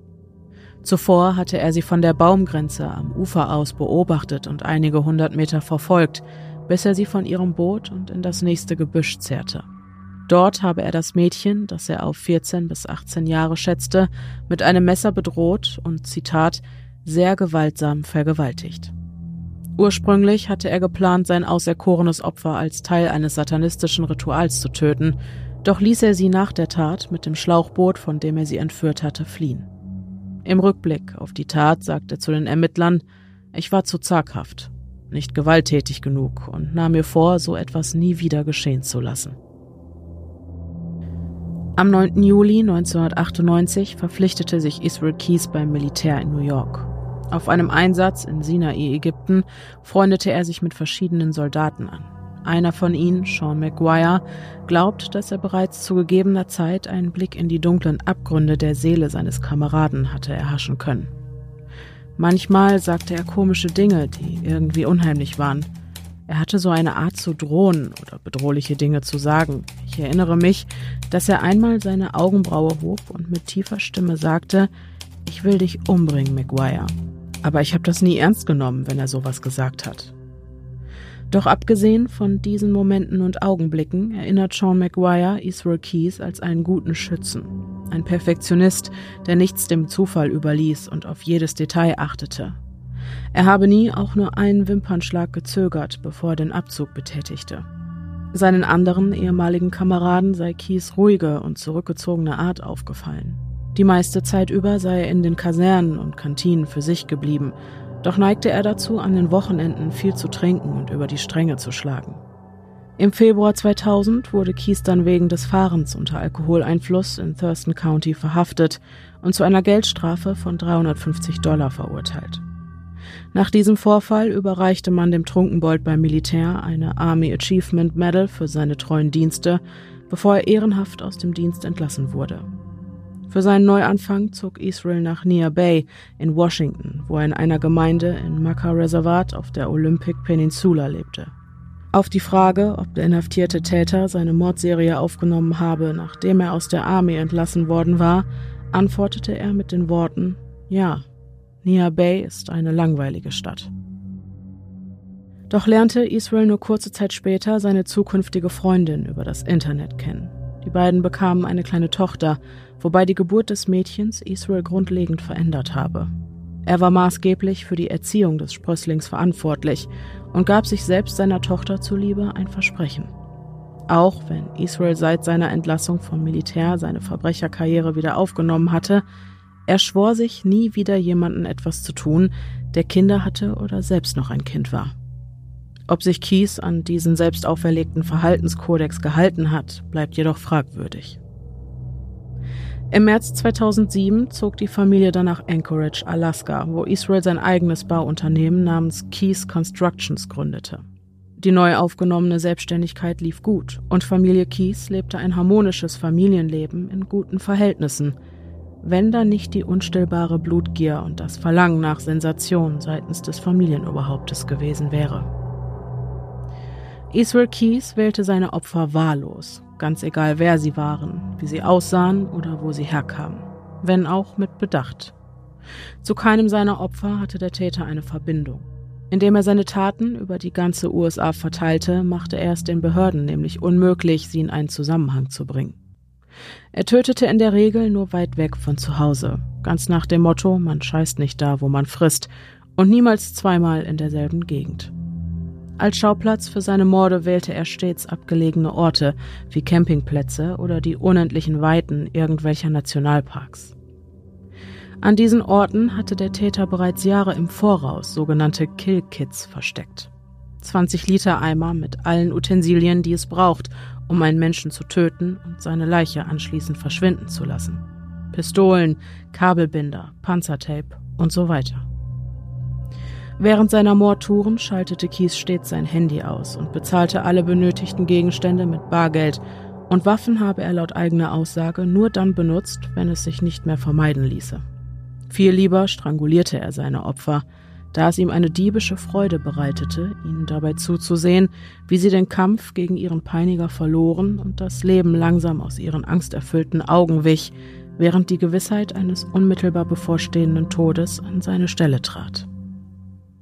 Zuvor hatte er sie von der Baumgrenze am Ufer aus beobachtet und einige hundert Meter verfolgt, bis er sie von ihrem Boot und in das nächste Gebüsch zerrte. Dort habe er das Mädchen, das er auf 14 bis 18 Jahre schätzte, mit einem Messer bedroht und, Zitat, sehr gewaltsam vergewaltigt. Ursprünglich hatte er geplant, sein auserkorenes Opfer als Teil eines satanistischen Rituals zu töten, doch ließ er sie nach der Tat mit dem Schlauchboot, von dem er sie entführt hatte, fliehen. Im Rückblick auf die Tat sagt er zu den Ermittlern, ich war zu zaghaft, nicht gewalttätig genug und nahm mir vor, so etwas nie wieder geschehen zu lassen. Am 9. Juli 1998 verpflichtete sich Israel Keys beim Militär in New York. Auf einem Einsatz in Sinai, Ägypten, freundete er sich mit verschiedenen Soldaten an. Einer von ihnen, Sean McGuire, glaubt, dass er bereits zu gegebener Zeit einen Blick in die dunklen Abgründe der Seele seines Kameraden hatte erhaschen können. Manchmal sagte er komische Dinge, die irgendwie unheimlich waren. Er hatte so eine Art zu drohen oder bedrohliche Dinge zu sagen. Ich erinnere mich, dass er einmal seine Augenbraue hob und mit tiefer Stimme sagte, ich will dich umbringen, McGuire. Aber ich habe das nie ernst genommen, wenn er sowas gesagt hat. Doch abgesehen von diesen Momenten und Augenblicken erinnert Sean McGuire Israel Keys als einen guten Schützen, ein Perfektionist, der nichts dem Zufall überließ und auf jedes Detail achtete. Er habe nie auch nur einen Wimpernschlag gezögert, bevor er den Abzug betätigte. Seinen anderen ehemaligen Kameraden sei Keys ruhige und zurückgezogene Art aufgefallen. Die meiste Zeit über sei er in den Kasernen und Kantinen für sich geblieben, doch neigte er dazu, an den Wochenenden viel zu trinken und über die Stränge zu schlagen. Im Februar 2000 wurde Keys dann wegen des Fahrens unter Alkoholeinfluss in Thurston County verhaftet und zu einer Geldstrafe von 350 Dollar verurteilt. Nach diesem Vorfall überreichte man dem Trunkenbold beim Militär eine Army Achievement Medal für seine treuen Dienste, bevor er ehrenhaft aus dem Dienst entlassen wurde. Für seinen Neuanfang zog Israel nach Nia Bay in Washington, wo er in einer Gemeinde in Maka Reservat auf der Olympic Peninsula lebte. Auf die Frage, ob der inhaftierte Täter seine Mordserie aufgenommen habe, nachdem er aus der Armee entlassen worden war, antwortete er mit den Worten Ja, Nia Bay ist eine langweilige Stadt. Doch lernte Israel nur kurze Zeit später seine zukünftige Freundin über das Internet kennen. Die beiden bekamen eine kleine Tochter, wobei die Geburt des Mädchens Israel grundlegend verändert habe. Er war maßgeblich für die Erziehung des Sprösslings verantwortlich und gab sich selbst seiner Tochter zuliebe ein Versprechen. Auch wenn Israel seit seiner Entlassung vom Militär seine Verbrecherkarriere wieder aufgenommen hatte, er schwor sich, nie wieder jemanden etwas zu tun, der Kinder hatte oder selbst noch ein Kind war. Ob sich Kies an diesen selbst auferlegten Verhaltenskodex gehalten hat, bleibt jedoch fragwürdig. Im März 2007 zog die Familie dann nach Anchorage, Alaska, wo Israel sein eigenes Bauunternehmen namens Keys Constructions gründete. Die neu aufgenommene Selbstständigkeit lief gut und Familie Keys lebte ein harmonisches Familienleben in guten Verhältnissen – wenn da nicht die unstillbare Blutgier und das Verlangen nach Sensation seitens des Familienoberhauptes gewesen wäre. Israel Keys wählte seine Opfer wahllos, ganz egal wer sie waren, wie sie aussahen oder wo sie herkamen, wenn auch mit Bedacht. Zu keinem seiner Opfer hatte der Täter eine Verbindung. Indem er seine Taten über die ganze USA verteilte, machte er es den Behörden nämlich unmöglich, sie in einen Zusammenhang zu bringen. Er tötete in der Regel nur weit weg von zu Hause, ganz nach dem Motto, man scheißt nicht da, wo man frisst, und niemals zweimal in derselben Gegend. Als Schauplatz für seine Morde wählte er stets abgelegene Orte wie Campingplätze oder die unendlichen Weiten irgendwelcher Nationalparks. An diesen Orten hatte der Täter bereits Jahre im Voraus sogenannte Kill-Kits versteckt. 20 Liter Eimer mit allen Utensilien, die es braucht, um einen Menschen zu töten und seine Leiche anschließend verschwinden zu lassen. Pistolen, Kabelbinder, Panzertape und so weiter. Während seiner Mordtouren schaltete Kies stets sein Handy aus und bezahlte alle benötigten Gegenstände mit Bargeld und Waffen habe er laut eigener Aussage nur dann benutzt, wenn es sich nicht mehr vermeiden ließe. Viel lieber strangulierte er seine Opfer, da es ihm eine diebische Freude bereitete, ihnen dabei zuzusehen, wie sie den Kampf gegen ihren Peiniger verloren und das Leben langsam aus ihren angsterfüllten Augen wich, während die Gewissheit eines unmittelbar bevorstehenden Todes an seine Stelle trat.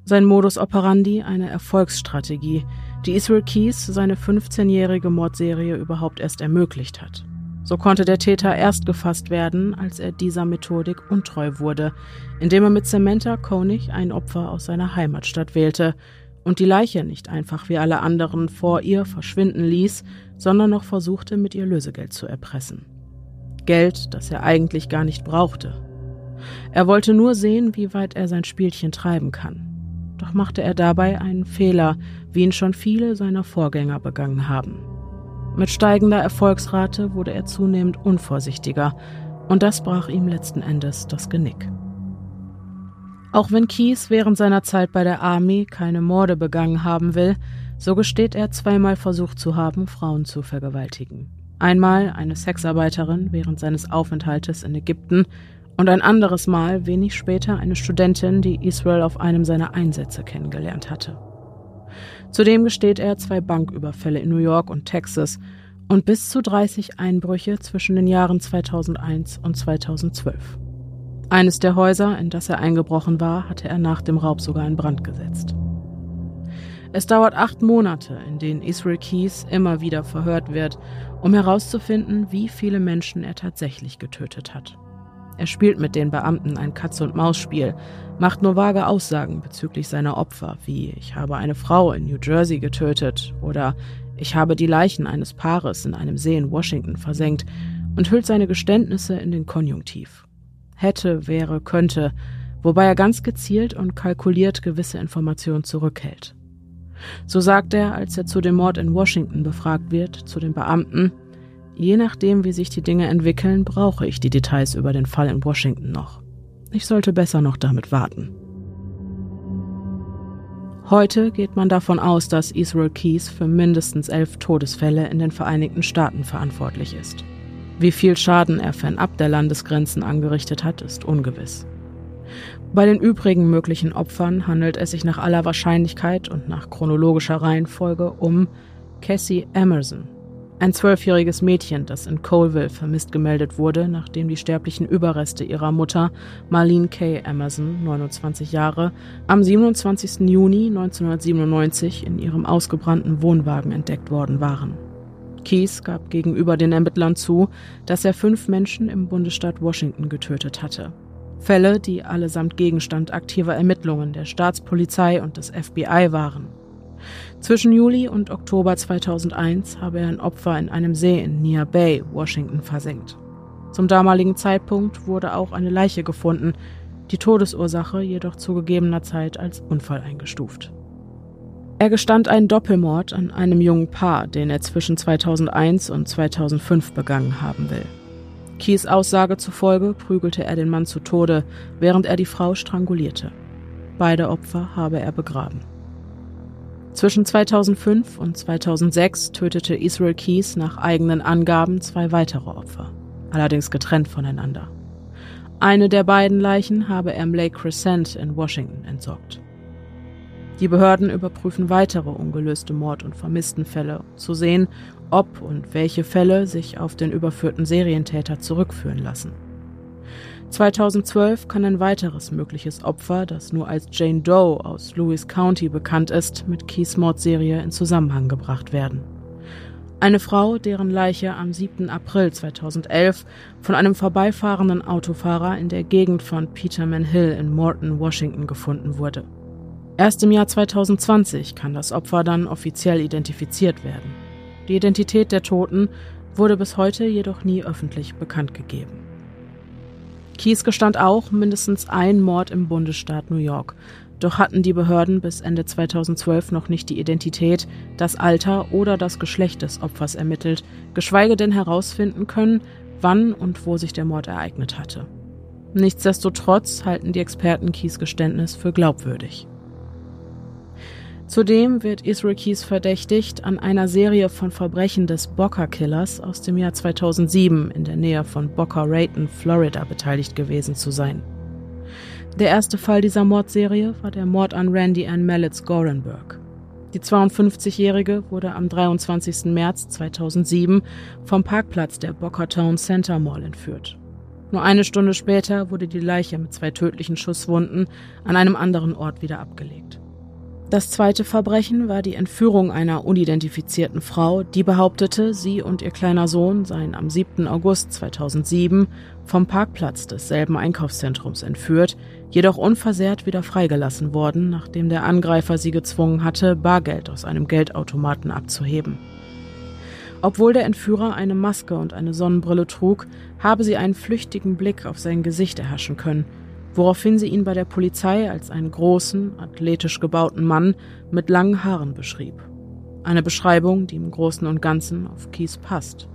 Sein Modus operandi eine Erfolgsstrategie, die Israel Keys seine 15-jährige Mordserie überhaupt erst ermöglicht hat. So konnte der Täter erst gefasst werden, als er dieser Methodik untreu wurde, indem er mit Samantha Koenig ein Opfer aus seiner Heimatstadt wählte und die Leiche nicht einfach wie alle anderen vor ihr verschwinden ließ, sondern noch versuchte, mit ihr Lösegeld zu erpressen. Geld, das er eigentlich gar nicht brauchte. Er wollte nur sehen, wie weit er sein Spielchen treiben kann. Doch machte er dabei einen Fehler, wie ihn schon viele seiner Vorgänger begangen haben. Mit steigender Erfolgsrate wurde er zunehmend unvorsichtiger und das brach ihm letzten Endes das Genick. Auch wenn Keys während seiner Zeit bei der Army keine Morde begangen haben will, so gesteht er zweimal versucht zu haben, Frauen zu vergewaltigen. Einmal eine Sexarbeiterin während seines Aufenthaltes in Ägypten und ein anderes Mal wenig später eine Studentin, die Israel auf einem seiner Einsätze kennengelernt hatte. Zudem gesteht er zwei Banküberfälle in New York und Texas und bis zu 30 Einbrüche zwischen den Jahren 2001 und 2012. Eines der Häuser, in das er eingebrochen war, hatte er nach dem Raub sogar in Brand gesetzt. Es dauert acht Monate, in denen Israel Keys immer wieder verhört wird, um herauszufinden, wie viele Menschen er tatsächlich getötet hat. Er spielt mit den Beamten ein Katz-und-Maus-Spiel, macht nur vage Aussagen bezüglich seiner Opfer, wie ich habe eine Frau in New Jersey getötet oder ich habe die Leichen eines Paares in einem See in Washington versenkt und hüllt seine Geständnisse in den Konjunktiv. Hätte, wäre, könnte, wobei er ganz gezielt und kalkuliert gewisse Informationen zurückhält. So sagt er, als er zu dem Mord in Washington befragt wird, zu den Beamten, Je nachdem, wie sich die Dinge entwickeln, brauche ich die Details über den Fall in Washington noch. Ich sollte besser noch damit warten. Heute geht man davon aus, dass Israel Keys für mindestens elf Todesfälle in den Vereinigten Staaten verantwortlich ist. Wie viel Schaden er fernab der Landesgrenzen angerichtet hat, ist ungewiss. Bei den übrigen möglichen Opfern handelt es sich nach aller Wahrscheinlichkeit und nach chronologischer Reihenfolge um Cassie Emerson, ein zwölfjähriges Mädchen, das in Colville vermisst gemeldet wurde, nachdem die sterblichen Überreste ihrer Mutter, Marlene Kay Emerson, 29 Jahre, am 27. Juni 1997 in ihrem ausgebrannten Wohnwagen entdeckt worden waren. Keys gab gegenüber den Ermittlern zu, dass er fünf Menschen im Bundesstaat Washington getötet hatte. Fälle, die allesamt Gegenstand aktiver Ermittlungen der Staatspolizei und des FBI waren. Zwischen Juli und Oktober 2001 habe er ein Opfer in einem See in Near Bay, Washington, versenkt. Zum damaligen Zeitpunkt wurde auch eine Leiche gefunden, die Todesursache jedoch zu gegebener Zeit als Unfall eingestuft. Er gestand einen Doppelmord an einem jungen Paar, den er zwischen 2001 und 2005 begangen haben will. Keys Aussage zufolge prügelte er den Mann zu Tode, während er die Frau strangulierte. Beide Opfer habe er begraben. Zwischen 2005 und 2006 tötete Israel Keys nach eigenen Angaben zwei weitere Opfer, allerdings getrennt voneinander. Eine der beiden Leichen habe er im Lake Crescent in Washington entsorgt. Die Behörden überprüfen weitere ungelöste Mord- und Vermisstenfälle, um zu sehen, ob und welche Fälle sich auf den überführten Serientäter zurückführen lassen. 2012 kann ein weiteres mögliches Opfer, das nur als Jane Doe aus Lewis County bekannt ist, mit Keys Mordserie in Zusammenhang gebracht werden. Eine Frau, deren Leiche am 7. April 2011 von einem vorbeifahrenden Autofahrer in der Gegend von Peterman Hill in Morton, Washington gefunden wurde. Erst im Jahr 2020 kann das Opfer dann offiziell identifiziert werden. Die Identität der Toten wurde bis heute jedoch nie öffentlich bekannt gegeben. Keys gestand auch mindestens ein Mord im Bundesstaat New York. Doch hatten die Behörden bis Ende 2012 noch nicht die Identität, das Alter oder das Geschlecht des Opfers ermittelt, geschweige denn herausfinden können, wann und wo sich der Mord ereignet hatte. Nichtsdestotrotz halten die Experten Keys Geständnis für glaubwürdig. Zudem wird Israel Keys verdächtigt, an einer Serie von Verbrechen des Boca Killers aus dem Jahr 2007 in der Nähe von Boca Raton, Florida beteiligt gewesen zu sein. Der erste Fall dieser Mordserie war der Mord an Randy Ann Mallitz Gorenberg. Die 52-Jährige wurde am 23. März 2007 vom Parkplatz der Boca Town Center Mall entführt. Nur eine Stunde später wurde die Leiche mit zwei tödlichen Schusswunden an einem anderen Ort wieder abgelegt. Das zweite Verbrechen war die Entführung einer unidentifizierten Frau, die behauptete, sie und ihr kleiner Sohn seien am 7. August 2007 vom Parkplatz desselben Einkaufszentrums entführt, jedoch unversehrt wieder freigelassen worden, nachdem der Angreifer sie gezwungen hatte, Bargeld aus einem Geldautomaten abzuheben. Obwohl der Entführer eine Maske und eine Sonnenbrille trug, habe sie einen flüchtigen Blick auf sein Gesicht erhaschen können – woraufhin sie ihn bei der Polizei als einen großen, athletisch gebauten Mann mit langen Haaren beschrieb. Eine Beschreibung, die im Großen und Ganzen auf Keys passt.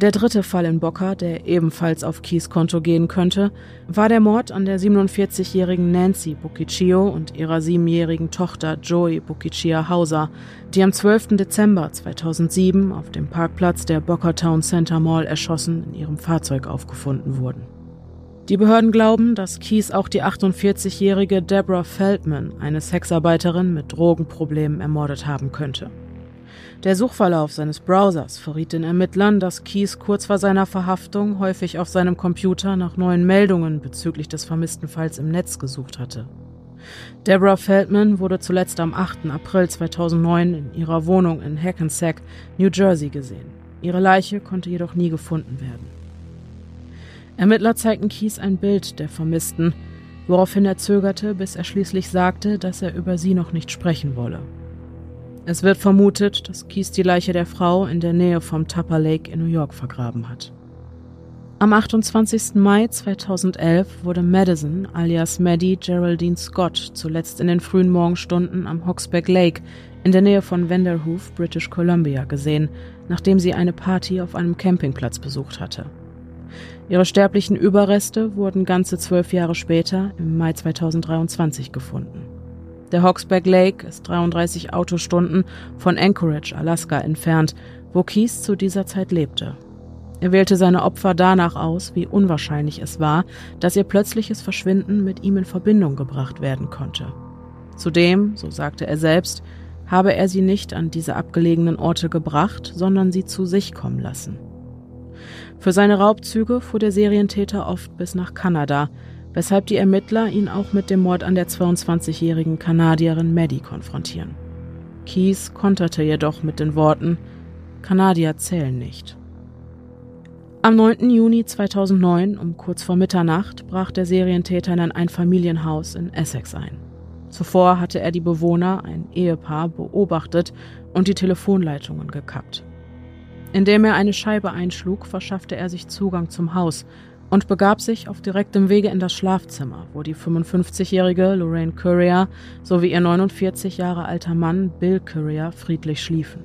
Der dritte Fall in Boca, der ebenfalls auf Keys Konto gehen könnte, war der Mord an der 47-jährigen Nancy Buciccio und ihrer siebenjährigen Tochter Joey Buciccia Hauser, die am 12. Dezember 2007 auf dem Parkplatz der Boca Town Center Mall erschossen in ihrem Fahrzeug aufgefunden wurden. Die Behörden glauben, dass Keys auch die 48-jährige Deborah Feldman, eine Sexarbeiterin mit Drogenproblemen, ermordet haben könnte. Der Suchverlauf seines Browsers verriet den Ermittlern, dass Keys kurz vor seiner Verhaftung häufig auf seinem Computer nach neuen Meldungen bezüglich des vermissten Falls im Netz gesucht hatte. Deborah Feldman wurde zuletzt am 8. April 2009 in ihrer Wohnung in Hackensack, New Jersey gesehen. Ihre Leiche konnte jedoch nie gefunden werden. Ermittler zeigten Kies ein Bild der Vermissten, woraufhin er zögerte, bis er schließlich sagte, dass er über sie noch nicht sprechen wolle. Es wird vermutet, dass Kies die Leiche der Frau in der Nähe vom Tupper Lake in New York vergraben hat. Am 28. Mai 2011 wurde Madison alias Maddie Geraldine Scott zuletzt in den frühen Morgenstunden am Hawksback Lake in der Nähe von Vanderhoof, British Columbia gesehen, nachdem sie eine Party auf einem Campingplatz besucht hatte. Ihre sterblichen Überreste wurden ganze zwölf Jahre später, im Mai 2023, gefunden. Der Hawksback Lake ist 33 Autostunden von Anchorage, Alaska entfernt, wo Keys zu dieser Zeit lebte. Er wählte seine Opfer danach aus, wie unwahrscheinlich es war, dass ihr plötzliches Verschwinden mit ihm in Verbindung gebracht werden konnte. Zudem, so sagte er selbst, habe er sie nicht an diese abgelegenen Orte gebracht, sondern sie zu sich kommen lassen. Für seine Raubzüge fuhr der Serientäter oft bis nach Kanada, weshalb die Ermittler ihn auch mit dem Mord an der 22-jährigen Kanadierin Maddie konfrontieren. Keys konterte jedoch mit den Worten Kanadier zählen nicht. Am 9. Juni 2009, um kurz vor Mitternacht, brach der Serientäter in ein Einfamilienhaus in Essex ein. Zuvor hatte er die Bewohner, ein Ehepaar, beobachtet und die Telefonleitungen gekappt. Indem er eine Scheibe einschlug, verschaffte er sich Zugang zum Haus und begab sich auf direktem Wege in das Schlafzimmer, wo die 55-jährige Lorraine Courier sowie ihr 49 Jahre alter Mann Bill Courier friedlich schliefen.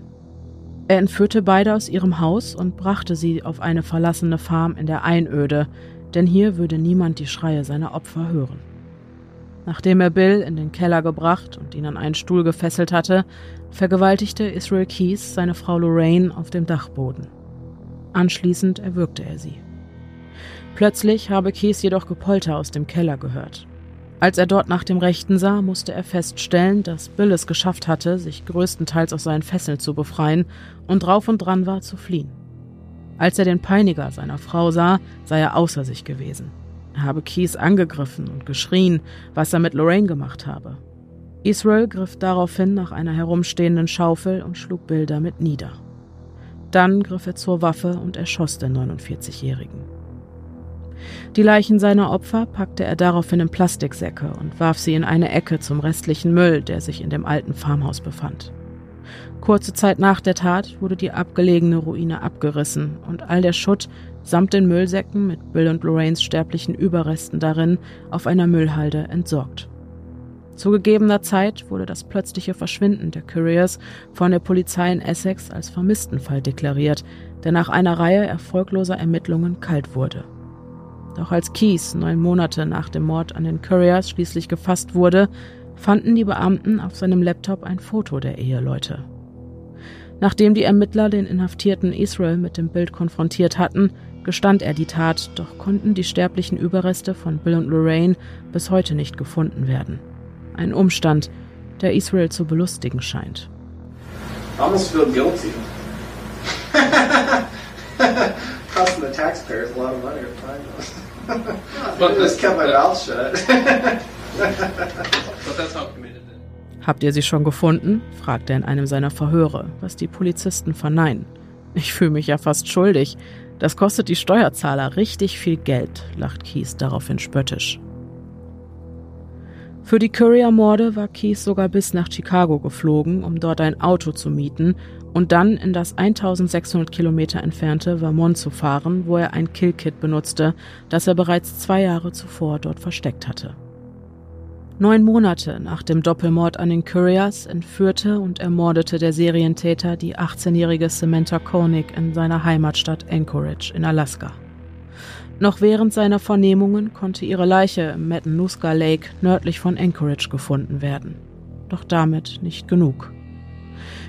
Er entführte beide aus ihrem Haus und brachte sie auf eine verlassene Farm in der Einöde, denn hier würde niemand die Schreie seiner Opfer hören. Nachdem er Bill in den Keller gebracht und ihn an einen Stuhl gefesselt hatte, vergewaltigte Israel Keys seine Frau Lorraine auf dem Dachboden. Anschließend erwürgte er sie. Plötzlich habe Keys jedoch Gepolter aus dem Keller gehört. Als er dort nach dem Rechten sah, musste er feststellen, dass Bill es geschafft hatte, sich größtenteils aus seinen Fesseln zu befreien und drauf und dran war zu fliehen. Als er den Peiniger seiner Frau sah, sei er außer sich gewesen. Er habe Keys angegriffen und geschrien, was er mit Lorraine gemacht habe. Israel griff daraufhin nach einer herumstehenden Schaufel und schlug Bill damit nieder. Dann griff er zur Waffe und erschoss den 49-Jährigen. Die Leichen seiner Opfer packte er daraufhin in Plastiksäcke und warf sie in eine Ecke zum restlichen Müll, der sich in dem alten Farmhaus befand. Kurze Zeit nach der Tat wurde die abgelegene Ruine abgerissen und all der Schutt samt den Müllsäcken mit Bill und Lorraines sterblichen Überresten darin auf einer Müllhalde entsorgt. Zu gegebener Zeit wurde das plötzliche Verschwinden der Couriers von der Polizei in Essex als Vermisstenfall deklariert, der nach einer Reihe erfolgloser Ermittlungen kalt wurde. Doch als Keys neun Monate nach dem Mord an den Couriers schließlich gefasst wurde, fanden die Beamten auf seinem Laptop ein Foto der Eheleute. Nachdem die Ermittler den inhaftierten Israel mit dem Bild konfrontiert hatten, gestand er die Tat, doch konnten die sterblichen Überreste von Bill und Lorraine bis heute nicht gefunden werden. Ein Umstand, der Israel zu belustigen scheint. I almost feel guilty. Costing the taxpayers a lot of money to find us. But I just kept my mouth shut. But that's how committed it. Habt ihr sie schon gefunden? fragt er in einem seiner Verhöre, was die Polizisten verneinen. Ich fühle mich ja fast schuldig. Das kostet die Steuerzahler richtig viel Geld, lacht Keys daraufhin spöttisch. Für die Courier-Morde war Keys sogar bis nach Chicago geflogen, um dort ein Auto zu mieten und dann in das 1600 Kilometer entfernte Vermont zu fahren, wo er ein Killkit benutzte, das er bereits zwei Jahre zuvor dort versteckt hatte. Neun Monate nach dem Doppelmord an den Couriers entführte und ermordete der Serientäter die 18-jährige Samantha Koenig in seiner Heimatstadt Anchorage in Alaska. Noch während seiner Vernehmungen konnte ihre Leiche im Matanuska Lake nördlich von Anchorage gefunden werden. Doch damit nicht genug.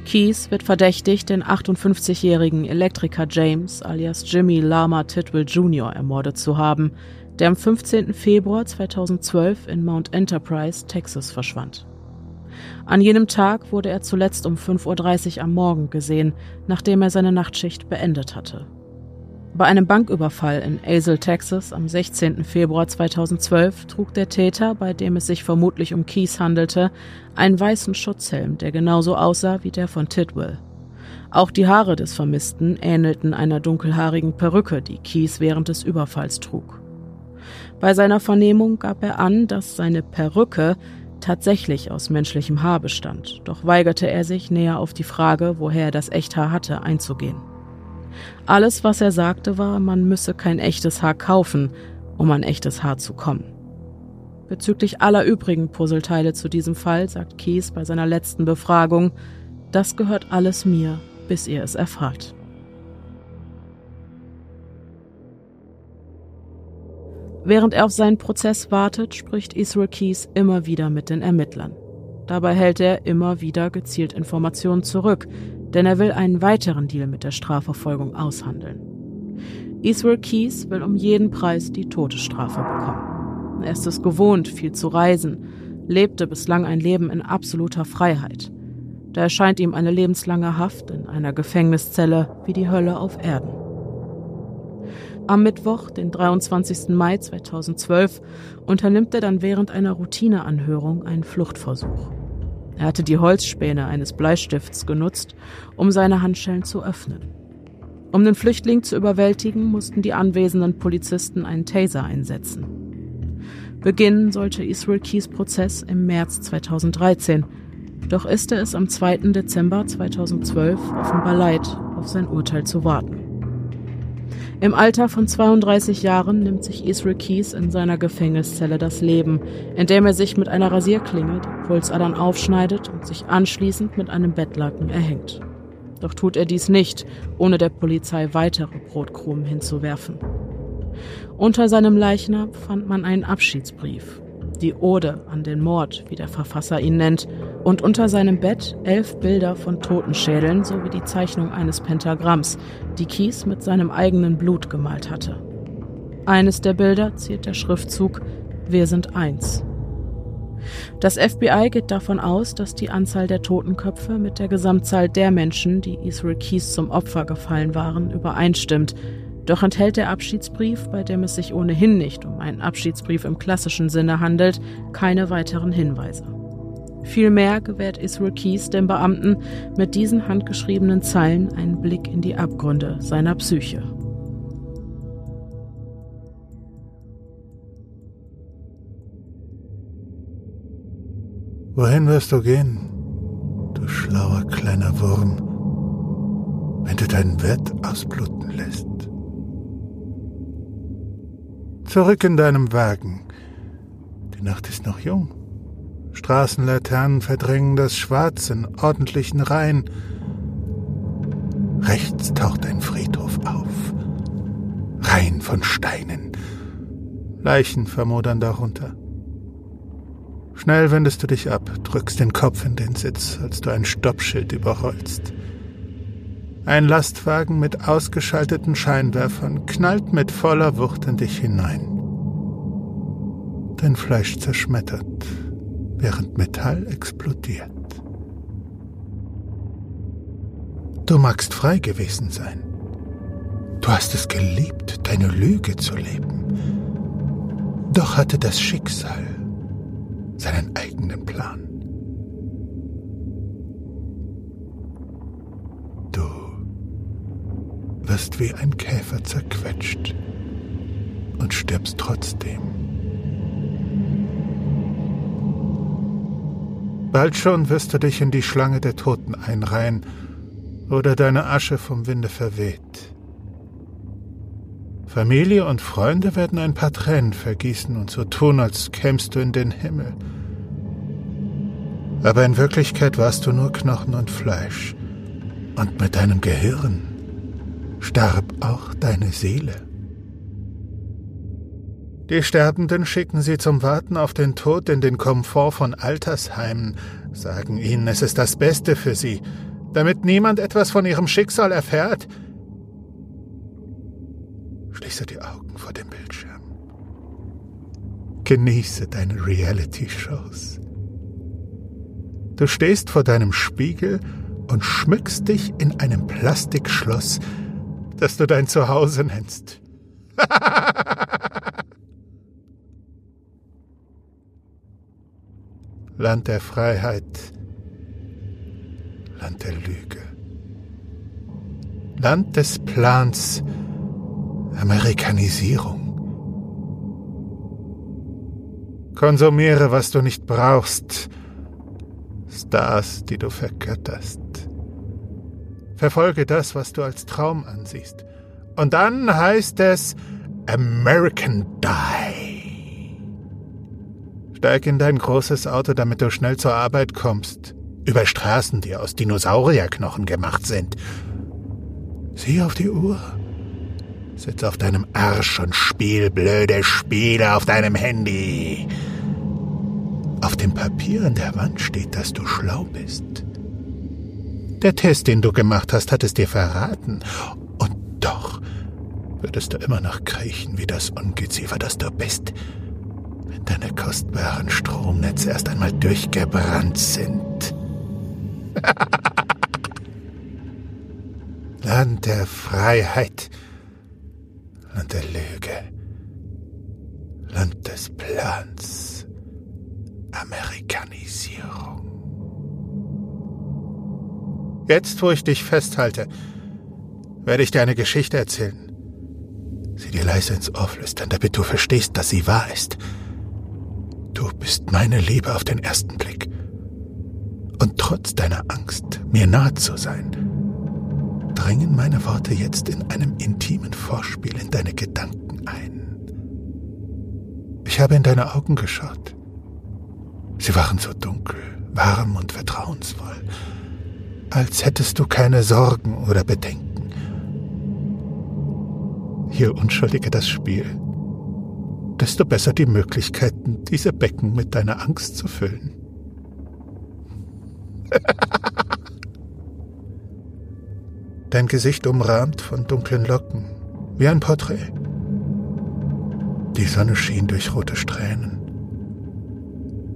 Keys wird verdächtigt, den 58-jährigen Elektriker James alias Jimmy Lama Tidwell Jr. ermordet zu haben, der am 15. Februar 2012 in Mount Enterprise, Texas, verschwand. An jenem Tag wurde er zuletzt um 5.30 Uhr am Morgen gesehen, nachdem er seine Nachtschicht beendet hatte. Bei einem Banküberfall in Azle, Texas am 16. Februar 2012 trug der Täter, bei dem es sich vermutlich um Keys handelte, einen weißen Schutzhelm, der genauso aussah wie der von Tidwell. Auch die Haare des Vermissten ähnelten einer dunkelhaarigen Perücke, die Keys während des Überfalls trug. Bei seiner Vernehmung gab er an, dass seine Perücke tatsächlich aus menschlichem Haar bestand, doch weigerte er sich, näher auf die Frage, woher er das Echthaar hatte, einzugehen. Alles, was er sagte, war, man müsse kein echtes Haar kaufen, um an echtes Haar zu kommen. Bezüglich aller übrigen Puzzleteile zu diesem Fall sagt Keys bei seiner letzten Befragung, das gehört alles mir, bis ihr es erfahrt. Während er auf seinen Prozess wartet, spricht Israel Keys immer wieder mit den Ermittlern. Dabei hält er immer wieder gezielt Informationen zurück, denn er will einen weiteren Deal mit der Strafverfolgung aushandeln. Israel Keys will um jeden Preis die Todesstrafe bekommen. Er ist es gewohnt, viel zu reisen, lebte bislang ein Leben in absoluter Freiheit. Da erscheint ihm eine lebenslange Haft in einer Gefängniszelle wie die Hölle auf Erden. Am Mittwoch, den 23. Mai 2012, unternimmt er dann während einer Routineanhörung einen Fluchtversuch. Er hatte die Holzspäne eines Bleistifts genutzt, um seine Handschellen zu öffnen. Um den Flüchtling zu überwältigen, mussten die anwesenden Polizisten einen Taser einsetzen. Beginnen sollte Israel Keys Prozess im März 2013, doch ist er es am 2. Dezember 2012 offenbar leid, auf sein Urteil zu warten. Im Alter von 32 Jahren nimmt sich Israel Keys in seiner Gefängniszelle das Leben, indem er sich mit einer Rasierklinge die Pulsadern aufschneidet und sich anschließend mit einem Bettlaken erhängt. Doch tut er dies nicht, ohne der Polizei weitere Brotkrumen hinzuwerfen. Unter seinem Leichnam fand man einen Abschiedsbrief, die Ode an den Mord, wie der Verfasser ihn nennt, und unter seinem Bett elf Bilder von Totenschädeln sowie die Zeichnung eines Pentagramms, die Kies mit seinem eigenen Blut gemalt hatte. Eines der Bilder ziert der Schriftzug Wir sind eins. Das FBI geht davon aus, dass die Anzahl der Totenköpfe mit der Gesamtzahl der Menschen, die Israel Keys zum Opfer gefallen waren, übereinstimmt, doch enthält der Abschiedsbrief, bei dem es sich ohnehin nicht um einen Abschiedsbrief im klassischen Sinne handelt, keine weiteren Hinweise. Vielmehr gewährt Israel Keys dem Beamten mit diesen handgeschriebenen Zeilen einen Blick in die Abgründe seiner Psyche. Wohin wirst du gehen, du schlauer kleiner Wurm, wenn du deinen Wert ausbluten lässt? Zurück in deinem Wagen. Die Nacht ist noch jung. Straßenlaternen verdrängen das Schwarz in ordentlichen Reihen. Rechts taucht ein Friedhof auf. Reihen von Steinen. Leichen vermodern darunter. Schnell wendest du dich ab, drückst den Kopf in den Sitz, als du ein Stoppschild überrollst. Ein Lastwagen mit ausgeschalteten Scheinwerfern knallt mit voller Wucht in dich hinein. Dein Fleisch zerschmettert, während Metall explodiert. Du magst frei gewesen sein. Du hast es geliebt, deine Lüge zu leben. Doch hatte das Schicksal seinen eigenen Plan. Wirst wie ein Käfer zerquetscht und stirbst trotzdem. Bald schon wirst du dich in die Schlange der Toten einreihen oder deine Asche vom Winde verweht. Familie und Freunde werden ein paar Tränen vergießen und so tun, als kämst du in den Himmel. Aber in Wirklichkeit warst du nur Knochen und Fleisch. Und mit deinem Gehirn starb auch deine Seele. Die Sterbenden schicken sie zum Warten auf den Tod in den Komfort von Altersheimen, sagen ihnen, es ist das Beste für sie, damit niemand etwas von ihrem Schicksal erfährt. Schließe die Augen vor dem Bildschirm. Genieße deine Reality-Shows. Du stehst vor deinem Spiegel und schmückst dich in einem Plastikschloss, das du dein Zuhause nennst. Land der Freiheit, Land der Lüge, Land des Plans, Amerikanisierung. Konsumiere, was du nicht brauchst, Stars, die du vergötterst. Verfolge das, was du als Traum ansiehst. Und dann heißt es American Die. Steig in dein großes Auto, damit du schnell zur Arbeit kommst. Über Straßen, die aus Dinosaurierknochen gemacht sind. Sieh auf die Uhr. Sitz auf deinem Arsch und spiel blöde Spiele auf deinem Handy. auf dem Papier an der Wand steht, dass du schlau bist. Der Test, den du gemacht hast, hat es dir verraten. Und doch würdest du immer noch kriechen wie das Ungeziefer, das du bist, wenn deine kostbaren Stromnetze erst einmal durchgebrannt sind. Land der Freiheit, Land der Lüge, Land des Plans, Amerikanisierung. Jetzt, wo ich dich festhalte, werde ich dir eine Geschichte erzählen. Sie dir leise ins Ohr flüstern, damit du verstehst, dass sie wahr ist. Du bist meine Liebe auf den ersten Blick. Und trotz deiner Angst, mir nahe zu sein, dringen meine Worte jetzt in einem intimen Vorspiel in deine Gedanken ein. Ich habe in deine Augen geschaut. Sie waren so dunkel, warm und vertrauensvoll als hättest du keine Sorgen oder Bedenken. Je unschuldiger das Spiel, desto besser die Möglichkeiten, diese Becken mit deiner Angst zu füllen. Dein Gesicht umrahmt von dunklen Locken, wie ein Porträt. Die Sonne schien durch rote Strähnen.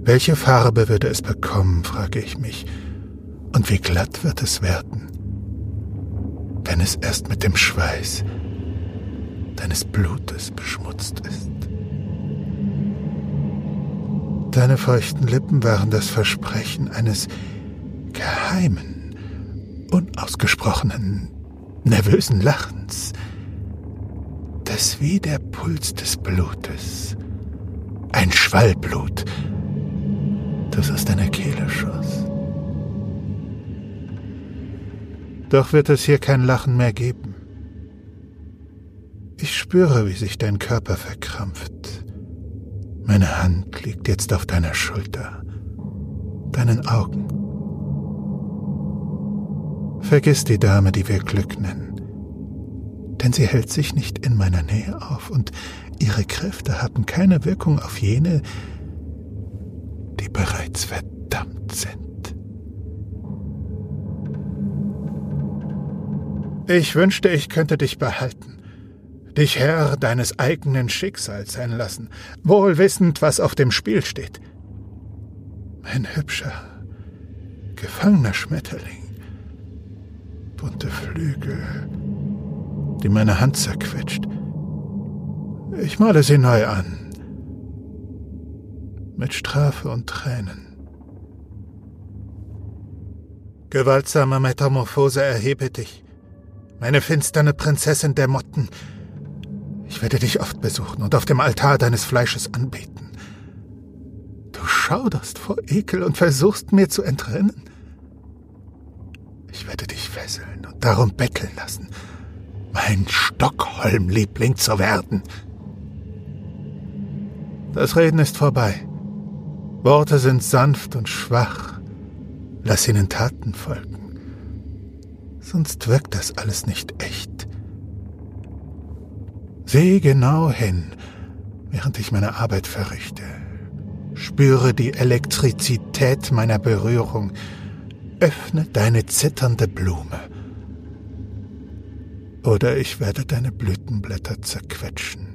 Welche Farbe würde es bekommen, frage ich mich, und wie glatt wird es werden, wenn es erst mit dem Schweiß deines Blutes beschmutzt ist. Deine feuchten Lippen waren das Versprechen eines geheimen, unausgesprochenen, nervösen Lachens, das wie der Puls des Blutes, ein Schwallblut, das aus deiner Kehle schoss. Doch wird es hier kein Lachen mehr geben. Ich spüre, wie sich dein Körper verkrampft. Meine Hand liegt jetzt auf deiner Schulter, deinen Augen. Vergiss die Dame, die wir Glück nennen, denn sie hält sich nicht in meiner Nähe auf und ihre Kräfte haben keine Wirkung auf jene, die bereits verdammt sind. Ich wünschte, ich könnte dich behalten, dich Herr deines eigenen Schicksals sein lassen, wohl wissend, was auf dem Spiel steht. Mein hübscher, gefangener Schmetterling, bunte Flügel, die meine Hand zerquetscht. Ich male sie neu an, mit Strafe und Tränen. Gewaltsame Metamorphose erhebe dich meine finsterne Prinzessin der Motten. Ich werde dich oft besuchen und auf dem Altar deines Fleisches anbeten. Du schauderst vor Ekel und versuchst mir zu entrinnen. Ich werde dich fesseln und darum betteln lassen, mein Stockholm-Liebling zu werden. Das Reden ist vorbei. Worte sind sanft und schwach. Lass ihnen Taten folgen sonst wirkt das alles nicht echt. Sieh genau hin, während ich meine Arbeit verrichte. Spüre die Elektrizität meiner Berührung. Öffne deine zitternde Blume. Oder ich werde deine Blütenblätter zerquetschen.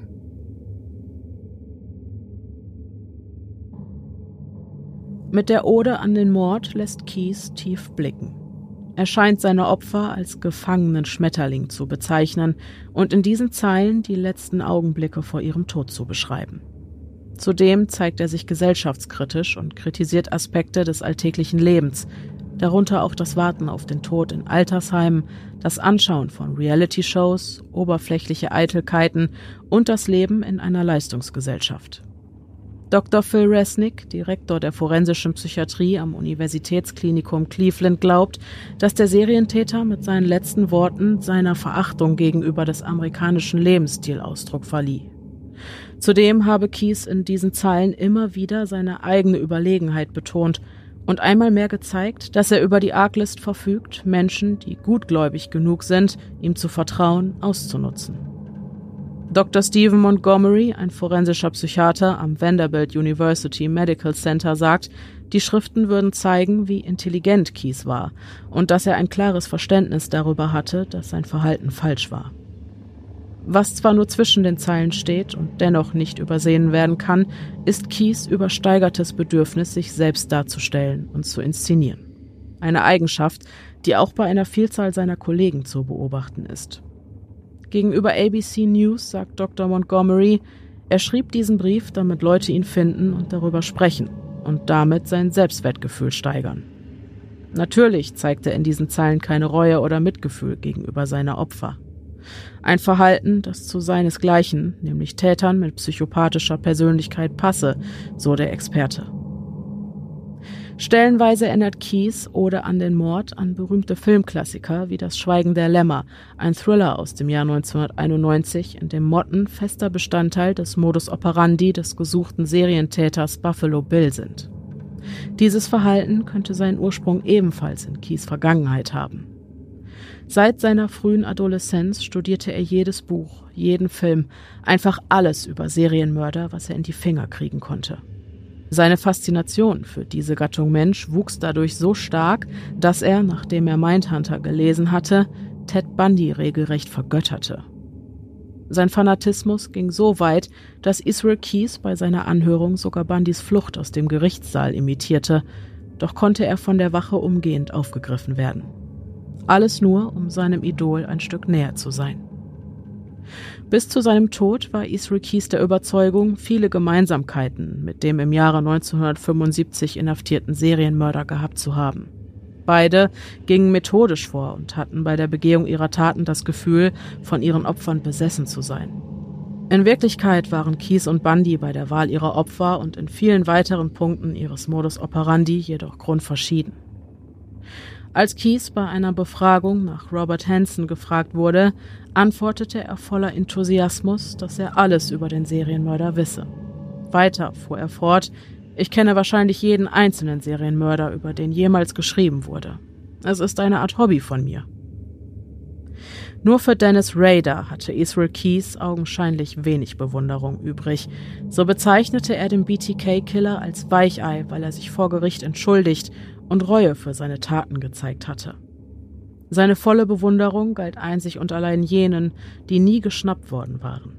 Mit der Ode an den Mord lässt Kies tief blicken. Er scheint seine Opfer als gefangenen Schmetterling zu bezeichnen und in diesen Zeilen die letzten Augenblicke vor ihrem Tod zu beschreiben. Zudem zeigt er sich gesellschaftskritisch und kritisiert Aspekte des alltäglichen Lebens, darunter auch das Warten auf den Tod in Altersheimen, das Anschauen von Reality-Shows, oberflächliche Eitelkeiten und das Leben in einer Leistungsgesellschaft. Dr. Phil Resnick, Direktor der forensischen Psychiatrie am Universitätsklinikum Cleveland, glaubt, dass der Serientäter mit seinen letzten Worten seiner Verachtung gegenüber des amerikanischen Lebensstil Ausdruck verlieh. Zudem habe Kies in diesen Zeilen immer wieder seine eigene Überlegenheit betont und einmal mehr gezeigt, dass er über die Arglist verfügt, Menschen, die gutgläubig genug sind, ihm zu vertrauen, auszunutzen. Dr. Stephen Montgomery, ein forensischer Psychiater am Vanderbilt University Medical Center, sagt, die Schriften würden zeigen, wie intelligent Keys war und dass er ein klares Verständnis darüber hatte, dass sein Verhalten falsch war. Was zwar nur zwischen den Zeilen steht und dennoch nicht übersehen werden kann, ist Keys übersteigertes Bedürfnis, sich selbst darzustellen und zu inszenieren. Eine Eigenschaft, die auch bei einer Vielzahl seiner Kollegen zu beobachten ist. Gegenüber ABC News sagt Dr. Montgomery, er schrieb diesen Brief, damit Leute ihn finden und darüber sprechen und damit sein Selbstwertgefühl steigern. Natürlich zeigt er in diesen Zeilen keine Reue oder Mitgefühl gegenüber seiner Opfer. Ein Verhalten, das zu seinesgleichen, nämlich Tätern mit psychopathischer Persönlichkeit passe, so der Experte. Stellenweise erinnert Keys oder an den Mord an berühmte Filmklassiker wie Das Schweigen der Lämmer, ein Thriller aus dem Jahr 1991, in dem Motten fester Bestandteil des Modus operandi des gesuchten Serientäters Buffalo Bill sind. Dieses Verhalten könnte seinen Ursprung ebenfalls in Keys Vergangenheit haben. Seit seiner frühen Adoleszenz studierte er jedes Buch, jeden Film, einfach alles über Serienmörder, was er in die Finger kriegen konnte. Seine Faszination für diese Gattung Mensch wuchs dadurch so stark, dass er, nachdem er Mindhunter gelesen hatte, Ted Bundy regelrecht vergötterte. Sein Fanatismus ging so weit, dass Israel Keys bei seiner Anhörung sogar Bundys Flucht aus dem Gerichtssaal imitierte, doch konnte er von der Wache umgehend aufgegriffen werden. Alles nur, um seinem Idol ein Stück näher zu sein. Bis zu seinem Tod war Israel Keys der Überzeugung, viele Gemeinsamkeiten mit dem im Jahre 1975 inhaftierten Serienmörder gehabt zu haben. Beide gingen methodisch vor und hatten bei der Begehung ihrer Taten das Gefühl, von ihren Opfern besessen zu sein. In Wirklichkeit waren Keys und Bundy bei der Wahl ihrer Opfer und in vielen weiteren Punkten ihres Modus operandi jedoch grundverschieden. Als Keys bei einer Befragung nach Robert Hansen gefragt wurde, antwortete er voller Enthusiasmus, dass er alles über den Serienmörder wisse. Weiter fuhr er fort, ich kenne wahrscheinlich jeden einzelnen Serienmörder, über den jemals geschrieben wurde. Es ist eine Art Hobby von mir. Nur für Dennis Rader hatte Israel Keys augenscheinlich wenig Bewunderung übrig. So bezeichnete er den BTK-Killer als Weichei, weil er sich vor Gericht entschuldigt und Reue für seine Taten gezeigt hatte. Seine volle Bewunderung galt einzig und allein jenen, die nie geschnappt worden waren.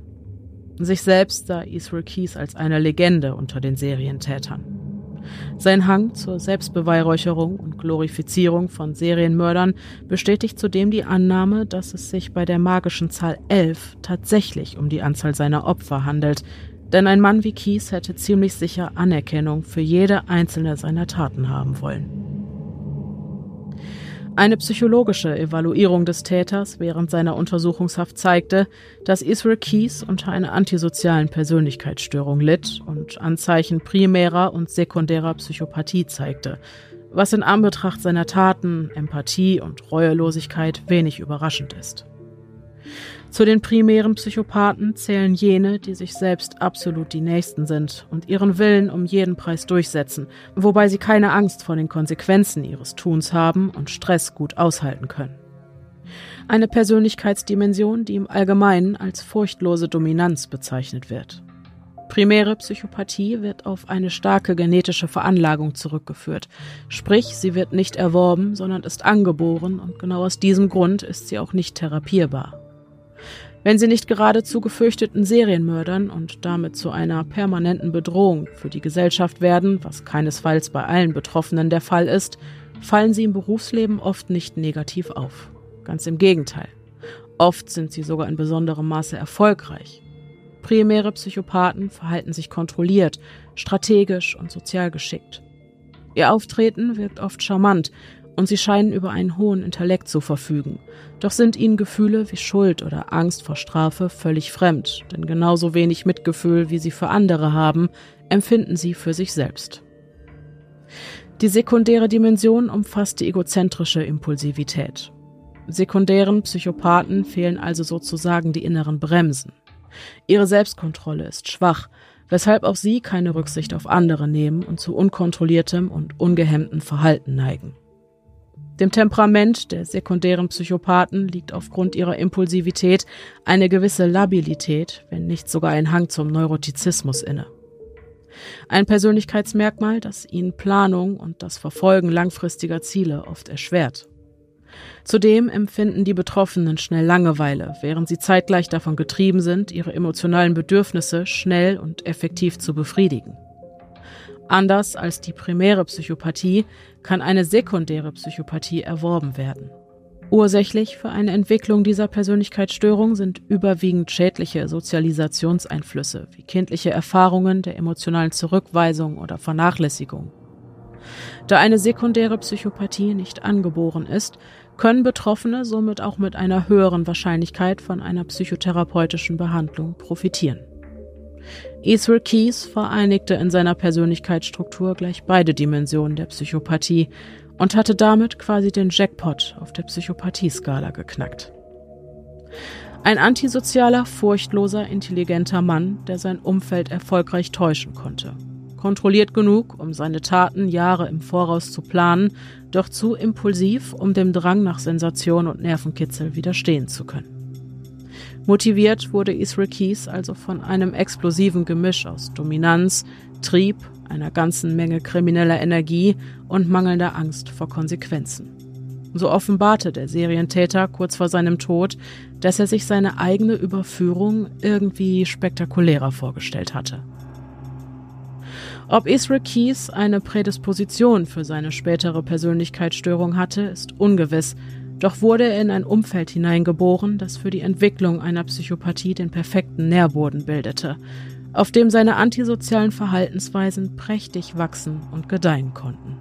Sich selbst sah Israel Keys als eine Legende unter den Serientätern. Sein Hang zur Selbstbeweihräucherung und Glorifizierung von Serienmördern bestätigt zudem die Annahme, dass es sich bei der magischen Zahl elf tatsächlich um die Anzahl seiner Opfer handelt, denn ein Mann wie Keys hätte ziemlich sicher Anerkennung für jede einzelne seiner Taten haben wollen. Eine psychologische Evaluierung des Täters während seiner Untersuchungshaft zeigte, dass Israel Keys unter einer antisozialen Persönlichkeitsstörung litt und Anzeichen primärer und sekundärer Psychopathie zeigte, was in Anbetracht seiner Taten, Empathie und Reuelosigkeit wenig überraschend ist. Zu den primären Psychopathen zählen jene, die sich selbst absolut die Nächsten sind und ihren Willen um jeden Preis durchsetzen, wobei sie keine Angst vor den Konsequenzen ihres Tuns haben und Stress gut aushalten können. Eine Persönlichkeitsdimension, die im Allgemeinen als furchtlose Dominanz bezeichnet wird. Primäre Psychopathie wird auf eine starke genetische Veranlagung zurückgeführt, sprich sie wird nicht erworben, sondern ist angeboren und genau aus diesem Grund ist sie auch nicht therapierbar. Wenn sie nicht gerade zu gefürchteten Serienmördern und damit zu einer permanenten Bedrohung für die Gesellschaft werden, was keinesfalls bei allen Betroffenen der Fall ist, fallen sie im Berufsleben oft nicht negativ auf. Ganz im Gegenteil. Oft sind sie sogar in besonderem Maße erfolgreich. Primäre Psychopathen verhalten sich kontrolliert, strategisch und sozial geschickt. Ihr Auftreten wirkt oft charmant, und sie scheinen über einen hohen Intellekt zu verfügen. Doch sind ihnen Gefühle wie Schuld oder Angst vor Strafe völlig fremd, denn genauso wenig Mitgefühl, wie sie für andere haben, empfinden sie für sich selbst. Die sekundäre Dimension umfasst die egozentrische Impulsivität. Sekundären Psychopathen fehlen also sozusagen die inneren Bremsen. Ihre Selbstkontrolle ist schwach, weshalb auch sie keine Rücksicht auf andere nehmen und zu unkontrolliertem und ungehemmtem Verhalten neigen. Dem Temperament der sekundären Psychopathen liegt aufgrund ihrer Impulsivität eine gewisse Labilität, wenn nicht sogar ein Hang zum Neurotizismus inne. Ein Persönlichkeitsmerkmal, das ihnen Planung und das Verfolgen langfristiger Ziele oft erschwert. Zudem empfinden die Betroffenen schnell Langeweile, während sie zeitgleich davon getrieben sind, ihre emotionalen Bedürfnisse schnell und effektiv zu befriedigen. Anders als die primäre Psychopathie kann eine sekundäre Psychopathie erworben werden. Ursächlich für eine Entwicklung dieser Persönlichkeitsstörung sind überwiegend schädliche Sozialisationseinflüsse wie kindliche Erfahrungen der emotionalen Zurückweisung oder Vernachlässigung. Da eine sekundäre Psychopathie nicht angeboren ist, können Betroffene somit auch mit einer höheren Wahrscheinlichkeit von einer psychotherapeutischen Behandlung profitieren. Israel Keys vereinigte in seiner Persönlichkeitsstruktur gleich beide Dimensionen der Psychopathie und hatte damit quasi den Jackpot auf der Psychopathie-Skala geknackt. Ein antisozialer, furchtloser, intelligenter Mann, der sein Umfeld erfolgreich täuschen konnte. Kontrolliert genug, um seine Taten Jahre im Voraus zu planen, doch zu impulsiv, um dem Drang nach Sensation und Nervenkitzel widerstehen zu können. Motiviert wurde Israel Keys also von einem explosiven Gemisch aus Dominanz, Trieb, einer ganzen Menge krimineller Energie und mangelnder Angst vor Konsequenzen. So offenbarte der Serientäter kurz vor seinem Tod, dass er sich seine eigene Überführung irgendwie spektakulärer vorgestellt hatte. Ob Israel Keys eine Prädisposition für seine spätere Persönlichkeitsstörung hatte, ist ungewiss, doch wurde er in ein Umfeld hineingeboren, das für die Entwicklung einer Psychopathie den perfekten Nährboden bildete, auf dem seine antisozialen Verhaltensweisen prächtig wachsen und gedeihen konnten.